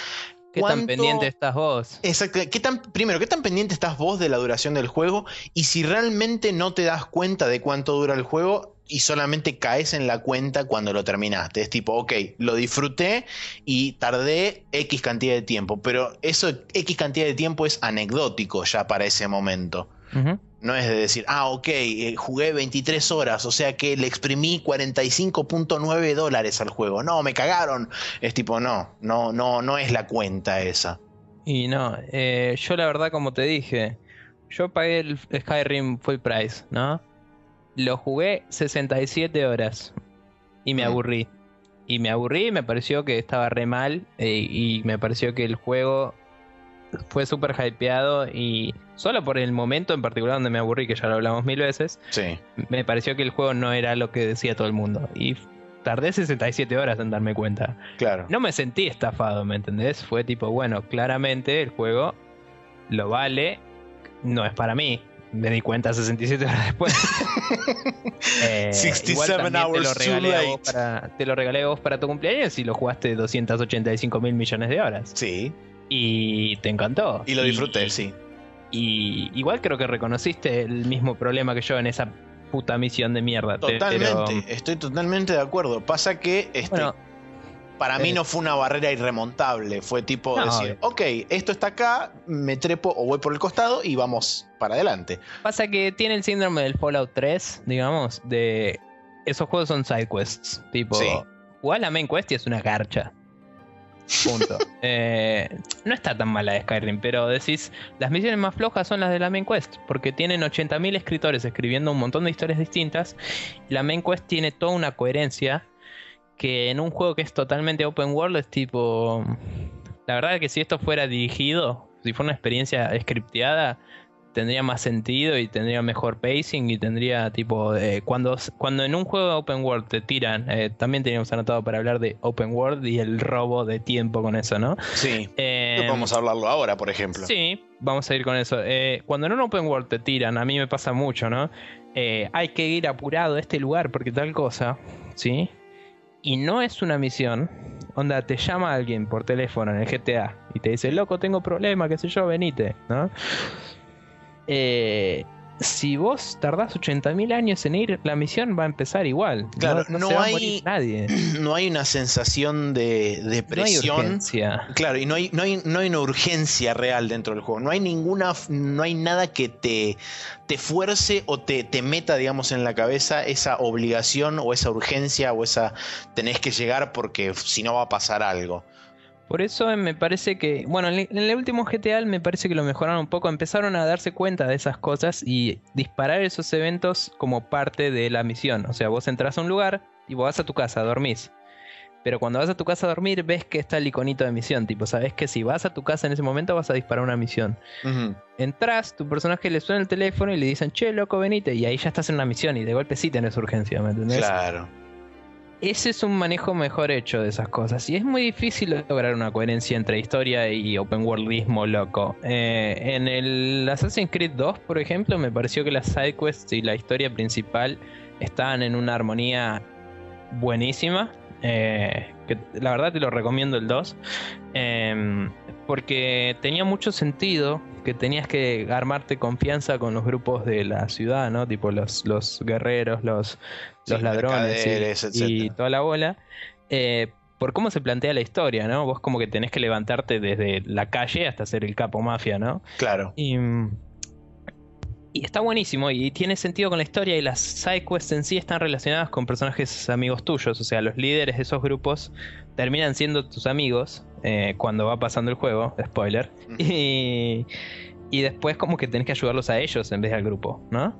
¿Qué tan pendiente estás vos? Exacto. ¿Qué tan, primero, ¿qué tan pendiente estás vos de la duración del juego? Y si realmente no te das cuenta de cuánto dura el juego y solamente caes en la cuenta cuando lo terminaste. Es tipo, ok, lo disfruté y tardé X cantidad de tiempo, pero eso X cantidad de tiempo es anecdótico ya para ese momento. Ujú. No es de decir, ah, ok, eh, jugué 23 horas, o sea que le exprimí 45.9 dólares al juego. No, me cagaron. Es tipo, no, no, no, no es la cuenta esa. Y no, eh, yo la verdad como te dije, yo pagué el Skyrim full price, ¿no? Lo jugué 67 horas y me aburrí. Y me aburrí, me pareció que estaba re mal eh, y me pareció que el juego fue súper hypeado y solo por el momento en particular donde me aburrí, que ya lo hablamos mil veces, Sí. me pareció que el juego no era lo que decía todo el mundo. Y tardé 67 horas en darme cuenta. Claro. No me sentí estafado, ¿me entendés? Fue tipo, bueno, claramente el juego lo vale, no es para mí. Me di cuenta 67 horas después. Eh, 67 igual también te lo, hours regalé vos para, te lo regalé a vos para tu cumpleaños y lo jugaste 285 mil millones de horas. Sí. Y te encantó. Y lo disfruté, sí. Y igual creo que reconociste el mismo problema que yo en esa puta misión de mierda. pero- Totalmente, estoy totalmente de acuerdo. Pasa que este, Bueno, para mí eh, no fue una barrera irremontable. Fue tipo No, decir, ok, esto está acá, me trepo o voy por el costado y vamos para adelante. Pasa que tiene el síndrome del Fallout 3, digamos, de esos juegos son side quests. Tipo, Sí. jugás la main quest y es una garcha. Punto. Eh, no está tan mala Skyrim, pero decís, las misiones más flojas son las de la main quest, porque tienen 80.000 escritores escribiendo un montón de historias distintas. La main quest tiene toda una coherencia que en un juego que es totalmente open world es tipo... La verdad que si esto fuera dirigido, si fuera una experiencia scripteada, tendría más sentido y tendría mejor pacing y tendría tipo eh, cuando cuando en un juego de open world te tiran eh, también teníamos anotado para hablar de open world y el robo de tiempo con eso no Sí. Eh, Vamos a hablarlo ahora, por ejemplo. sí vamos a ir con eso. Eh, cuando en un open world te tiran a mí me pasa mucho no Eh, hay que ir apurado a este lugar porque tal cosa sí y no es una misión. Onda te llama alguien por teléfono en el GTA y te dice loco tengo problema qué sé yo venite no eh, si vos tardás 80.000 años en ir, la misión va a empezar igual. Claro, no, no se va a hay- morir nadie. No hay una sensación de, de No hay presión. urgencia. Claro, y no hay, no, hay, no hay una urgencia real dentro del juego. No hay ninguna. No hay nada que te, te fuerce o te, te meta, digamos, en la cabeza esa obligación o esa urgencia o esa tenés que llegar porque si no va a pasar algo. Por eso eh, me parece que, bueno, en el- último GTA me parece que lo mejoraron un poco, empezaron a darse cuenta de esas cosas y disparar esos eventos como parte de la misión. O sea, vos entras a un lugar y vos vas a tu casa, dormís. Pero cuando vas a tu casa a dormir ves que está el iconito de misión, tipo, sabes que si vas a tu casa en ese momento vas a disparar una misión. Ujú. Entrás, tu personaje le suena el teléfono y le dicen, che, loco, venite, y ahí ya estás en una misión y de golpe sí tenés urgencia, ¿me entendés? Claro. Ese es un manejo mejor hecho de esas cosas. Y es muy difícil lograr una coherencia entre historia y open worldismo loco. Eh, en el Assassin's Creed 2, por ejemplo, me pareció que las sidequests y la historia principal estaban en una armonía buenísima. eh, que la verdad te lo recomiendo el 2. eh, porque tenía mucho sentido que tenías que armarte confianza con los grupos de la ciudad, ¿no? Tipo los, los guerreros, los, los Sí, ladrones y, toda la bola. eh, por cómo se plantea la historia, ¿no? Vos como que tenés que levantarte desde la calle hasta ser el capo mafia, ¿no? Claro. Y, y está buenísimo y tiene sentido con la historia y las sidequests en sí están relacionadas con personajes amigos tuyos, o sea, los líderes de esos grupos terminan siendo tus amigos eh, cuando va pasando el juego, spoiler, y, y después como que tenés que ayudarlos a ellos en vez del grupo, ¿no?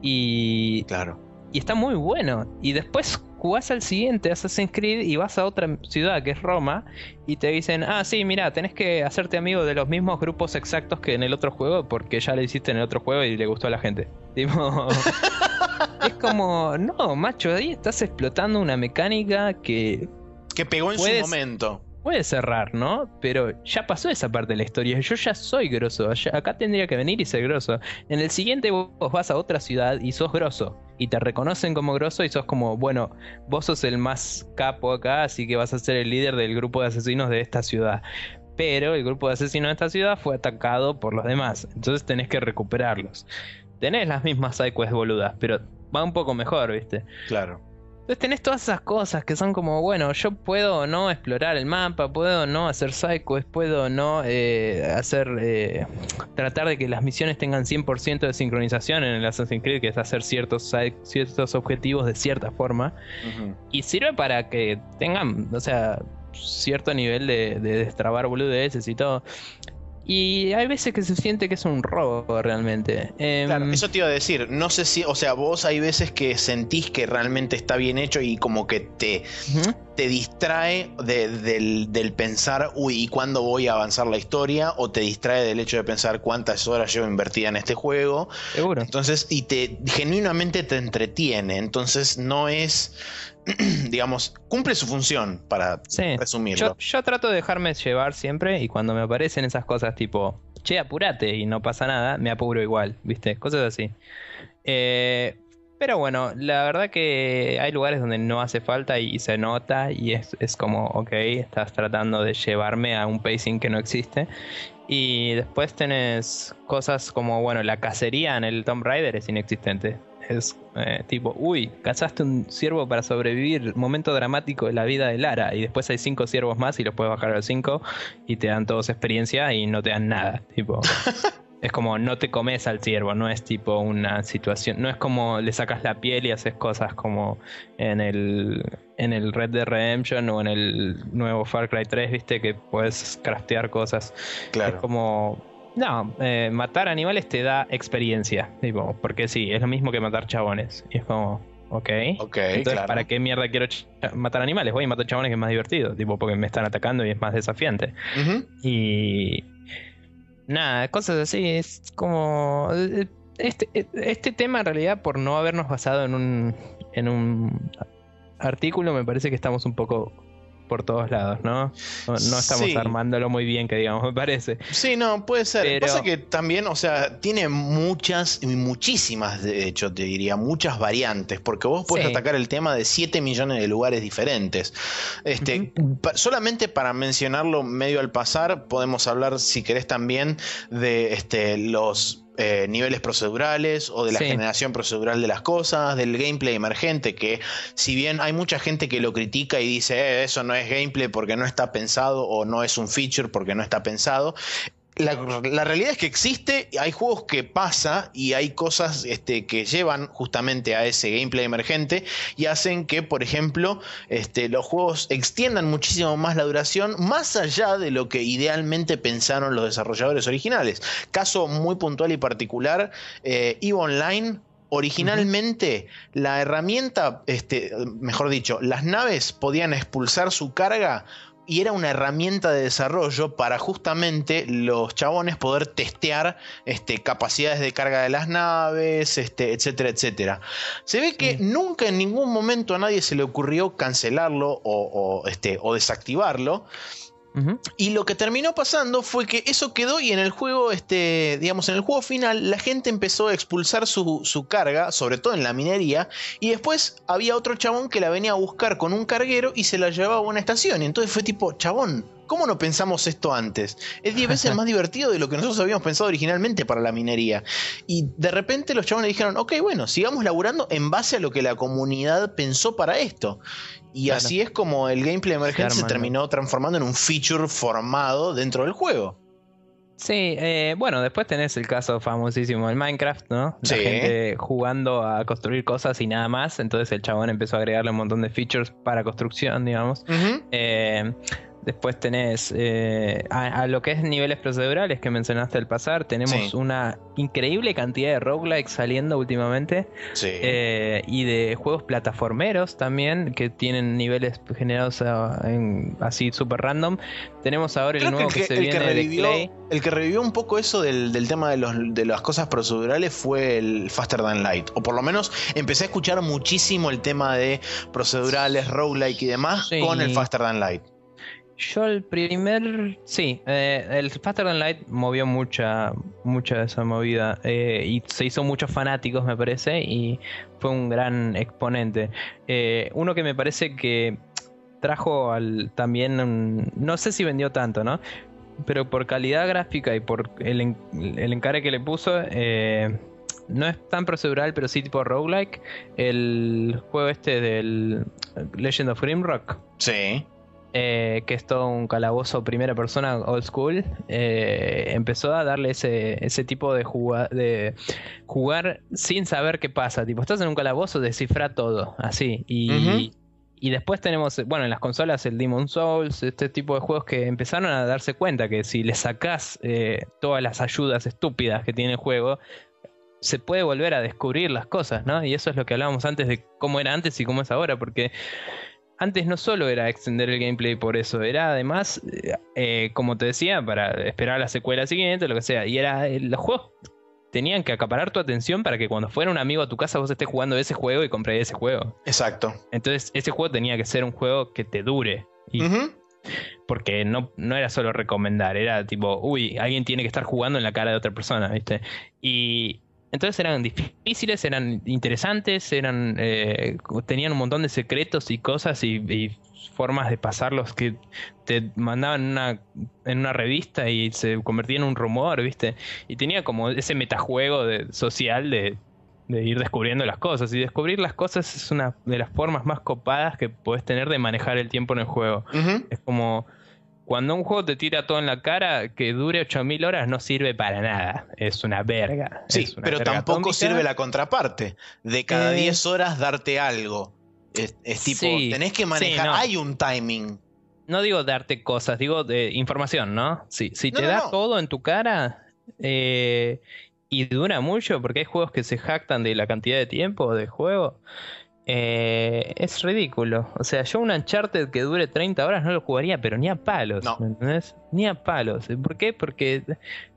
Y, Claro. Y está muy bueno. Y después jugás al siguiente Assassin's Creed y vas a otra ciudad que es Roma y te dicen, ah, sí, mira, tenés que hacerte amigo de los mismos grupos exactos que en el otro juego porque ya lo hiciste en el otro juego y le gustó a la gente. Tipo, es como, no, macho, ahí estás explotando una mecánica que Que pegó en Puedes- su momento. Puede cerrar, ¿no? Pero ya pasó esa parte de la historia. Yo ya soy grosso. Acá tendría que venir y ser grosso. En el siguiente vos vas a otra ciudad y sos grosso. Y te reconocen como grosso y sos como, bueno, vos sos el más capo acá, así que vas a ser el líder del grupo de asesinos de esta ciudad. Pero el grupo de asesinos de esta ciudad fue atacado por los demás. Entonces tenés que recuperarlos. Tenés las mismas sidequests boludas, pero va un poco mejor, ¿viste? Claro. Entonces tenés todas esas cosas que son como, bueno, yo puedo o no explorar el mapa, puedo no hacer sidequests, puedo no eh, hacer, eh, tratar de que las misiones tengan 100% de sincronización en el Assassin's Creed, que es hacer ciertos, side- ciertos objetivos de cierta forma. Y sirve para que tengan, o sea, cierto nivel de, de destrabar boludeces y todo. Y hay veces que se siente que es un robo realmente. Em, Claro, eso te iba a decir. No sé si, o sea, vos hay veces que sentís que realmente está bien hecho y como que te, te distrae de- del, del pensar, uy, ¿y cuándo voy a avanzar la historia? O te distrae del hecho de pensar cuántas horas llevo invertida en este juego. Seguro. Entonces, y te genuinamente te entretiene. Entonces, no es, digamos, cumple su función para Sí. resumirlo. Yo, yo trato de dejarme llevar siempre y cuando me aparecen esas cosas tipo, che, apurate y no pasa nada, me apuro igual, ¿viste? Cosas así. Eh, pero bueno, la verdad que hay lugares donde no hace falta y se nota y es, es como, ok, estás tratando de llevarme a un pacing que no existe. Y después tenés cosas como, bueno, la cacería en el Tomb Raider es inexistente. Es eh, tipo, uy, cazaste un ciervo para sobrevivir, momento dramático de la vida de Lara. Y después hay cinco ciervos más y los puedes bajar a los cinco y te dan todos experiencia y no te dan nada. Tipo, es como no te comes al ciervo, no es tipo una situación, no es como le sacas la piel y haces cosas como en el, en el Red Dead Redemption o en el nuevo Far Cry 3, viste, que puedes craftear cosas. claro. Es como. No, eh, matar animales te da experiencia. Tipo, porque sí, es lo mismo que matar chabones. Y es como, ok. Ok, Entonces, claro. ¿para qué mierda quiero matar animales? Voy y mato chabones que es más divertido. Tipo, porque me están atacando y es más desafiante. Y. Nada, cosas así. Es como. eh, Este, este tema, en realidad, por no habernos basado en un, en un artículo, me parece que estamos un poco por todos lados, ¿no? No, no estamos Sí. armándolo muy bien, que digamos, me parece. Sí, no, puede ser. Pero- Pasa que también, o sea, tiene muchas, muchísimas, de hecho, te diría, muchas variantes, porque vos puedes Sí. atacar el tema de 7 millones de lugares diferentes. Este, pa- solamente para mencionarlo medio al pasar, podemos hablar, si querés, también de este, los eh, niveles procedurales o de la generación procedural de las cosas, del gameplay emergente, que si bien hay mucha gente que lo critica y dice eh, eso no es gameplay porque no está pensado o no es un feature porque no está pensado, la, realidad es que existe, hay juegos que pasa y hay cosas este, que llevan justamente a ese gameplay emergente y hacen que, por ejemplo, este, los juegos extiendan muchísimo más la duración, más allá de lo que idealmente pensaron los desarrolladores originales. Caso muy puntual y particular, eh, EVE Online originalmente la herramienta, este, mejor dicho, las naves podían expulsar su carga y era una herramienta de desarrollo para justamente los chabones poder testear este, capacidades de carga de las naves, este, etcétera, etcétera. Se ve que nunca en ningún momento a nadie se le ocurrió cancelarlo o, este, o desactivarlo. Y lo que terminó pasando fue que eso quedó y en el juego, este, digamos, en el juego final, la gente empezó a expulsar su, carga, sobre todo en la minería, y después había otro chabón que la venía a buscar con un carguero y se la llevaba a una estación. Y entonces fue tipo, chabón, ¿Cómo no pensamos esto antes? Es 10 veces más divertido de lo que nosotros habíamos pensado originalmente para la minería. Y de repente los chabones dijeron, ok, bueno, sigamos laburando en base a lo que la comunidad pensó para esto. Y así es como el gameplay emergente se, terminó transformando en un feature formado dentro del juego. Sí, eh, bueno, después tenés el caso famosísimo del Minecraft, ¿no? La gente jugando a construir cosas y nada más. Entonces el chabón empezó a agregarle un montón de features para construcción, digamos. Después tenés eh, a, lo que es niveles procedurales que mencionaste al pasar. Tenemos una increíble cantidad de roguelikes saliendo últimamente. Sí. Eh, y de juegos plataformeros también que tienen niveles generados en, así súper random. Tenemos ahora el nuevo que, se viene revivió, de El que revivió un poco eso del, tema de, los, de las cosas procedurales fue el Faster Than Light. O por lo menos empecé a escuchar muchísimo el tema de procedurales, roguelike y demás con el Faster Than Light. Yo el primer, sí, eh, el Faster Than Light movió mucha, mucha de esa movida eh, y se hizo muchos fanáticos me parece y fue un gran exponente. Eh, uno que me parece que trajo al también, no sé si vendió tanto, ¿no? Pero por calidad gráfica y por el, el encare que le puso, no es tan procedural, pero sí tipo roguelike. El juego este del Legend of Grimrock. Sí. Eh, que es todo un calabozo primera persona old school, eh, empezó a darle ese, ese tipo de, de jugar sin saber qué pasa. Tipo, estás en un calabozo, descifra todo, así. Y, y después tenemos, bueno, en las consolas el Demon Souls, este tipo de juegos que empezaron a darse cuenta que si le sacás eh, todas las ayudas estúpidas que tiene el juego, se puede volver a descubrir las cosas, ¿no? Y eso es lo que hablábamos antes de cómo era antes y cómo es ahora, porque antes no solo era extender el gameplay por eso, era además, eh, eh, como te decía, para esperar la secuela siguiente, lo que sea. Y era, eh, los juegos tenían que acaparar tu atención para que cuando fuera un amigo a tu casa vos estés jugando ese juego y compré ese juego. Exacto. Entonces ese juego tenía que ser un juego que te dure. Porque no, no era solo recomendar, era tipo, uy, alguien tiene que estar jugando en la cara de otra persona, ¿viste? Y, entonces eran difíciles, eran interesantes, eran eh, tenían un montón de secretos y cosas y, formas de pasarlos que te mandaban en una, en una revista y se convertía en un rumor, ¿viste? Y tenía como ese metajuego de, social de, ir descubriendo las cosas. Y descubrir las cosas es una de las formas más copadas que puedes tener de manejar el tiempo en el juego. Es como cuando un juego te tira todo en la cara, que dure 8000 horas no sirve para nada. Es una verga. Sí, pero tampoco sirve la contraparte. De cada 10 eh, horas darte algo. Es, tipo, tenés que manejar. Hay un timing. No digo darte cosas, digo de información, ¿no? si te da todo en tu cara eh, y dura mucho, porque hay juegos que se jactan de la cantidad de tiempo de juego. Eh, es ridículo. O sea, yo un Uncharted que dure 30 horas no lo jugaría, pero ni a palos. ¿Me entendés? Ni a palos. ¿Por qué? Porque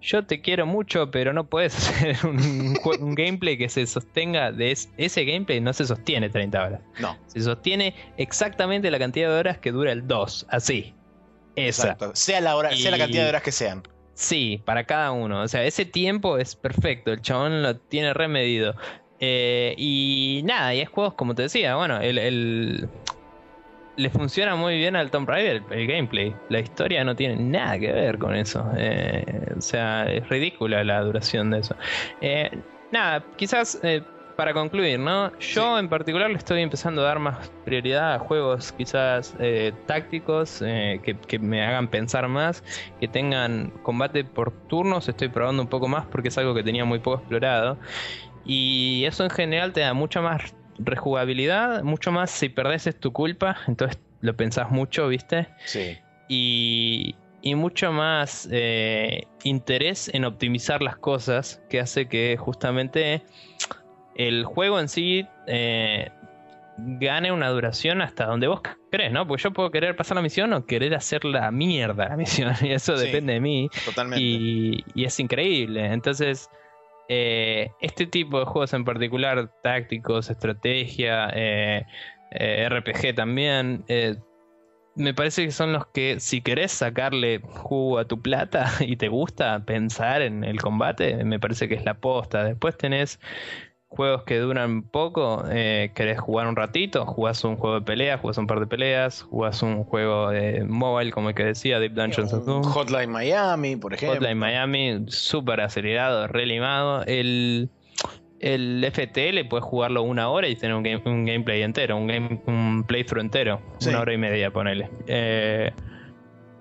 yo te quiero mucho, pero no puedes hacer un, gameplay que se sostenga de ese gameplay, no se sostiene 30 horas. No. Se sostiene exactamente la cantidad de horas que dura el 2. Así. Esa. Sea la, hora, sea la cantidad de horas que sean. Sí, para cada uno. O sea, ese tiempo es perfecto. El chabón lo tiene remedido. Eh, y nada, y es juegos, como te decía, bueno, el, le funciona muy bien al Tomb Raider el, gameplay. La historia no tiene nada que ver con eso. Eh, o sea, es ridícula la duración de eso. Eh, nada, quizás para concluir, ¿no? Yo en particular le estoy empezando a dar más prioridad a juegos quizás tácticos que, que, me hagan pensar más, que tengan combate por turnos. Estoy probando un poco más porque es algo que tenía muy poco explorado. Y eso en general te da mucha más rejugabilidad, mucho más si perdés es tu culpa, entonces lo pensás mucho, ¿viste? Sí. Y, y mucho más eh, interés en optimizar las cosas, que hace que justamente el juego en sí eh, gane una duración hasta donde vos querés, ¿no? Porque yo puedo querer pasar la misión o querer hacer la mierda la misión, y eso depende de mí. Totalmente. Y, y es increíble. Entonces eh, este tipo de juegos en particular, tácticos, estrategia, eh, eh, RPG también, me parece que son los que si querés sacarle jugo a tu plata y te gusta pensar en el combate, me parece que es la posta. Después tenés juegos que duran poco, eh, querés jugar un ratito, jugás un juego de peleas, jugás un par de peleas, jugás un juego de mobile, como el que decía, Deep Dungeons of Doom. Hotline Miami, por ejemplo. Hotline Miami, súper acelerado, relimado. El, el FTL puedes jugarlo una hora y tener un, gameplay entero, un, game, un playthrough entero, una hora y media, ponele. Eh,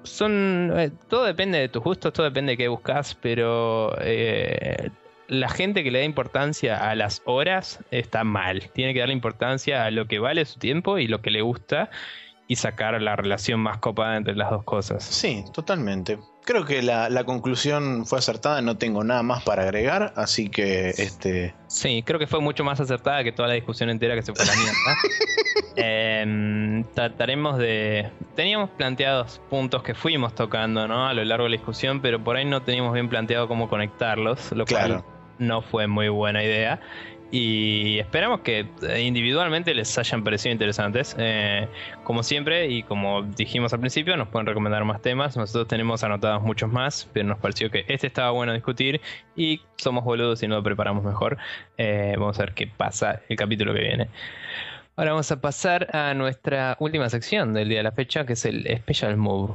son eh, todo depende de tus gustos, todo depende de qué buscas, pero eh, la gente que le da importancia a las horas está mal. Tiene que darle importancia a lo que vale su tiempo y lo que le gusta y sacar la relación más copada entre las dos cosas. Sí, totalmente. Creo que la, conclusión fue acertada, no tengo nada más para agregar, así que este. Sí, creo que fue mucho más acertada que toda la discusión entera que se fue la mierda. Em, trataremos de. Teníamos planteados puntos que fuimos tocando, ¿no? A lo largo de la discusión, pero por ahí no teníamos bien planteado cómo conectarlos, lo cual no fue muy buena idea. Y esperamos que eh, individualmente les hayan parecido interesantes. Eh, como siempre, y como dijimos al principio, nos pueden recomendar más temas. Nosotros tenemos anotados muchos más, pero nos pareció que este estaba bueno discutir y somos boludos y no lo preparamos mejor. Eh, vamos a ver qué pasa el capítulo que viene. Ahora vamos a pasar a nuestra última sección del día de la fecha, que es el Special Move.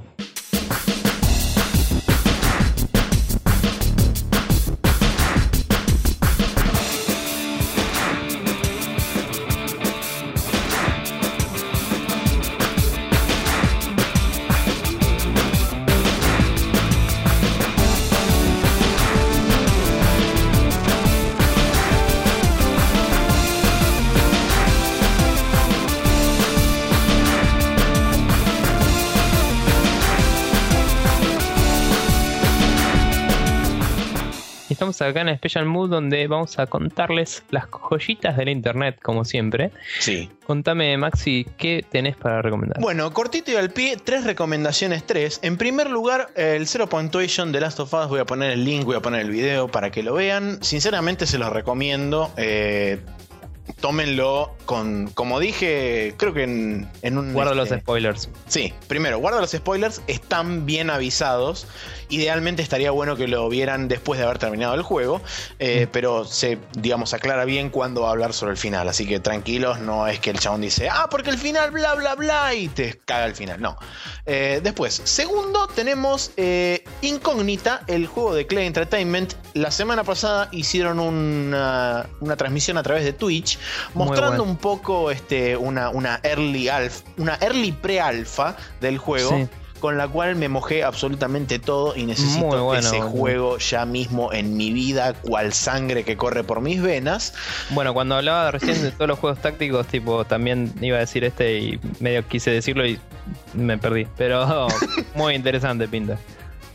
Acá en Special Mood donde vamos a contarles las joyitas de la internet, como siempre. Sí. Contame, Maxi, ¿qué tenés para recomendar? Bueno, cortito y al pie, tres recomendaciones, tres. En primer lugar, el Zero Punctuation de Last of Us, voy a poner el link, voy a poner el video para que lo vean. Sinceramente se los recomiendo. Eh, tómenlo con, como dije, creo que en, un... Guarda los este, spoilers. Sí, primero, guarda los spoilers, están bien avisados. Idealmente estaría bueno que lo vieran después de haber terminado el juego, eh, mm. pero se, digamos, aclara bien cuándo va a hablar sobre el final. Así que tranquilos, no es que el chabón dice, ah, porque el final, bla, bla, bla, y te caga el final. No. Eh, después, segundo, tenemos eh, Incógnita, el juego de Clay Entertainment. La semana pasada hicieron una, una transmisión a través de Twitch, mostrando un poco este, una, una early alpha, una early pre-alpha del juego con la cual me mojé absolutamente todo y necesito ese juego ya mismo en mi vida, cual sangre que corre por mis venas. Bueno, cuando hablaba recién de todos los juegos tácticos, tipo, también iba a decir este y medio quise decirlo y me perdí. Pero muy interesante, pinta.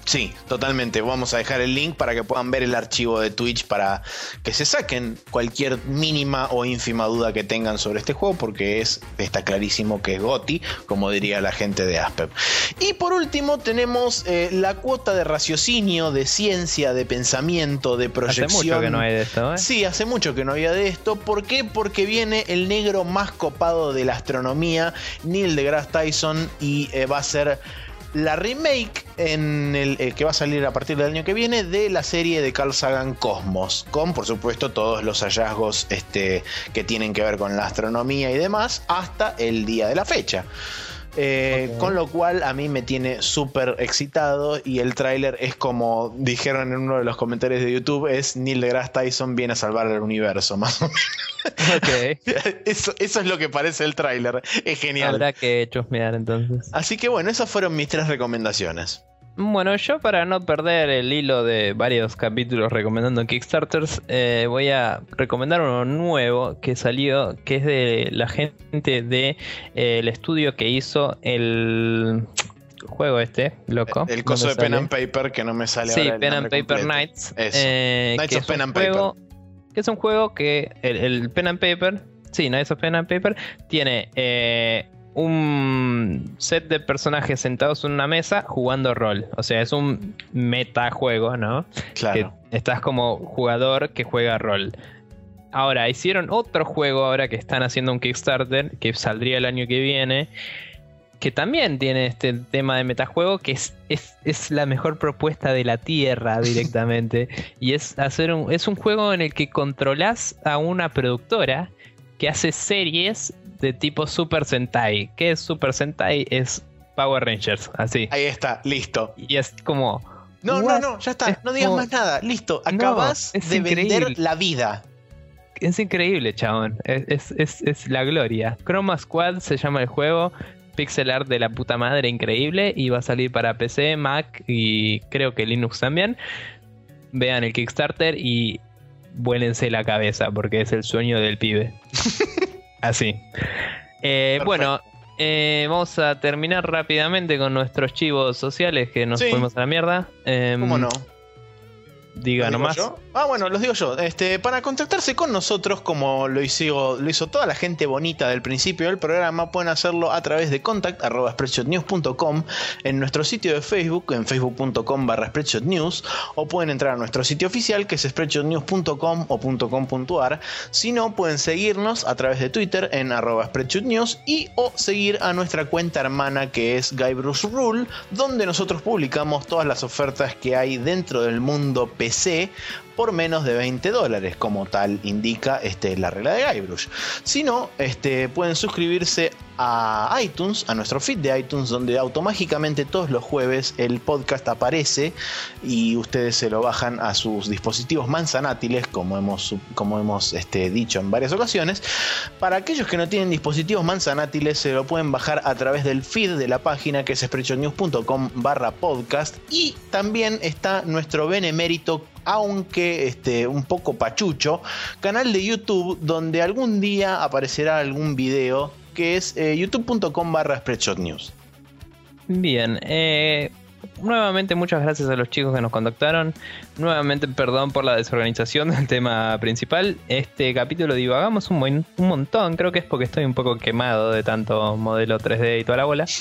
Sí, totalmente. Vamos a dejar el link para que puedan ver el archivo de Twitch para que se saquen cualquier mínima o ínfima duda que tengan sobre este juego, porque es, está clarísimo que es Goti, como diría la gente de Aspep. Y por último, tenemos eh, la cuota de raciocinio, de ciencia, de pensamiento, de proyección. Hace mucho que no hay de esto, ¿eh? Sí, hace mucho que no había de esto. ¿Por qué? Porque viene el negro más copado de la astronomía, Neil deGrasse Tyson, y eh, va a ser la remake en el eh, que va a salir a partir del año que viene de la serie de Carl Sagan Cosmos, con por supuesto todos los hallazgos este, que tienen que ver con la astronomía y demás, hasta el día de la fecha. Eh, con lo cual a mí me tiene súper excitado y el tráiler es como dijeron en uno de los comentarios de YouTube, es Neil deGrasse Tyson viene a salvar el universo, más o menos. Eso, eso es lo que parece el tráiler, es genial. Habrá que chusmear entonces. Así que bueno, esas fueron mis tres recomendaciones. Bueno, yo para no perder el hilo de varios capítulos recomendando Kickstarters, eh, voy a recomendar uno nuevo que salió, que es de la gente de eh, el estudio que hizo el juego este, loco. El coso de Pen and Paper que no me sale Sí, ahora el Pen and Paper completo. Eh, Knights que of Pen and Paper. juego- Que es un juego que el, el Pen and Paper, sí, Knights of Pen and Paper, tiene un set de personajes sentados en una mesa jugando rol. O sea, es un metajuego, ¿no? Claro. que estás como jugador que juega rol. Ahora, hicieron otro juego ahora que están haciendo un Kickstarter que saldría el año que viene. Que también tiene este tema de metajuego que es, es, es la mejor propuesta de la Tierra directamente. y es hacer un, es un juego en el que controlás a una productora que hace series de tipo Super Sentai. ¿Qué es Super Sentai? Es Power Rangers, así. Ahí está, listo. Y es como. No, no, What? no, ya está. Es No digas como- más nada. Listo. Acabas de vender la vida. Es increíble, chabón. Es, es, es, es la gloria. Chroma Squad se llama el juego. Pixel art de la puta madre, increíble. Y va a salir para PC, Mac y creo que Linux también. Vean el Kickstarter y vuélense la cabeza porque es el sueño del pibe. Así. Eh, bueno, eh, vamos a terminar rápidamente con nuestros chivos sociales que nos Sí. fuimos a la mierda. Em, ¿Cómo no? Diga ¿Los digo nomás. yo? Ah, bueno, los digo yo. Este, para contactarse con nosotros, como lo hizo, lo hizo toda la gente bonita del principio del programa, pueden hacerlo a través de contact.spreadshotnews.com en nuestro sitio de Facebook, en facebook.com barra spreadshotnews, o pueden entrar a nuestro sitio oficial, que es spreadshotnews.com o .com.ar. Si no, pueden seguirnos a través de Twitter en arroba spreadshotnews y o seguir a nuestra cuenta hermana que es Guy Bruce Rule, donde nosotros publicamos todas las ofertas que hay dentro del mundo PC por menos de 20 dólares, como tal indica este, la regla de Guybrush. Si no, este, pueden suscribirse a iTunes, a nuestro feed de iTunes, donde automáticamente todos los jueves el podcast aparece y ustedes se lo bajan a sus dispositivos manzanátiles, como hemos, como hemos este, dicho en varias ocasiones. Para aquellos que no tienen dispositivos manzanátiles, se lo pueden bajar a través del feed de la página que es sprechonews.com barra podcast y también está nuestro benemérito aunque este, un poco pachucho, canal de YouTube donde algún día aparecerá algún video que es eh, youtube.com barra spreadshotnews. Bien, eh, nuevamente muchas gracias a los chicos que nos contactaron. Nuevamente perdón por la desorganización del tema principal. Este capítulo divagamos un, buen- un montón, creo que es porque estoy un poco quemado de tanto modelo 3D y toda la bola.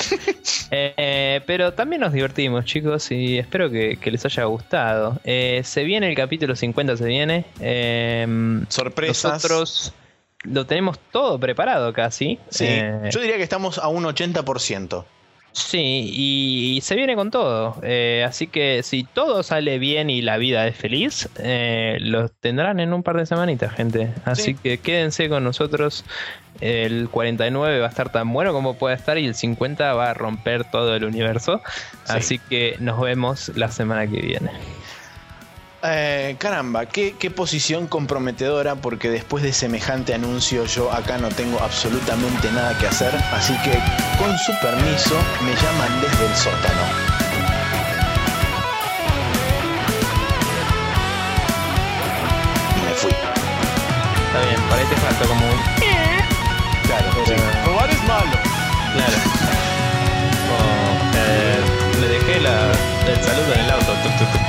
Eh, eh, pero también nos divertimos chicos y espero que, que les haya gustado. Eh, se viene el capítulo 50, se viene. Sorpresas. nosotros lo tenemos todo preparado casi. Sí, Eh, yo diría que estamos a un 80%. Sí, y, y se viene con todo. Eh, así que si todo sale bien y la vida es feliz, eh, los tendrán en un par de semanitas, gente. Así Sí. que quédense con nosotros. El 49 va a estar tan bueno como pueda estar y el 50 va a romper todo el universo. Sí. Así que nos vemos la semana que viene. Eh, caramba, qué, qué posición comprometedora porque después de semejante anuncio yo acá no tengo absolutamente nada que hacer, así que con su permiso me llaman desde el sótano. Y me fui. Está bien, te falta como un... el saludo en el auto. Tuc, tuc, tuc.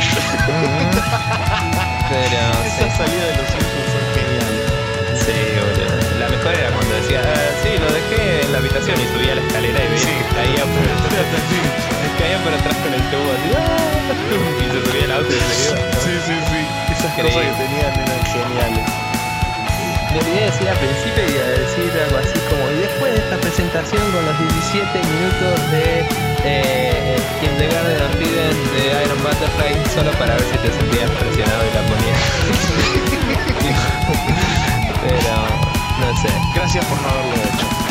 Pero sí. Esa salida de los Simpsons son geniales. Sí, boludo. La mejor era cuando decía, "Ah, sí, lo dejé en la habitación y subía la escalera y veía Sí. que caía por atrás. caía por atrás con el tubo así, "Ah", y se subía el auto y se iba. Sí, sí, sí. Esas Increíble. cosas que tenían eran geniales. Me olvidé de decir al principio y decir algo así como y después de esta presentación con los 17 minutos de eh, Kindergarten of Eden de Iron Butterfly solo para ver si te sentías presionado y la ponía. Pero no sé. Gracias por no haberlo hecho.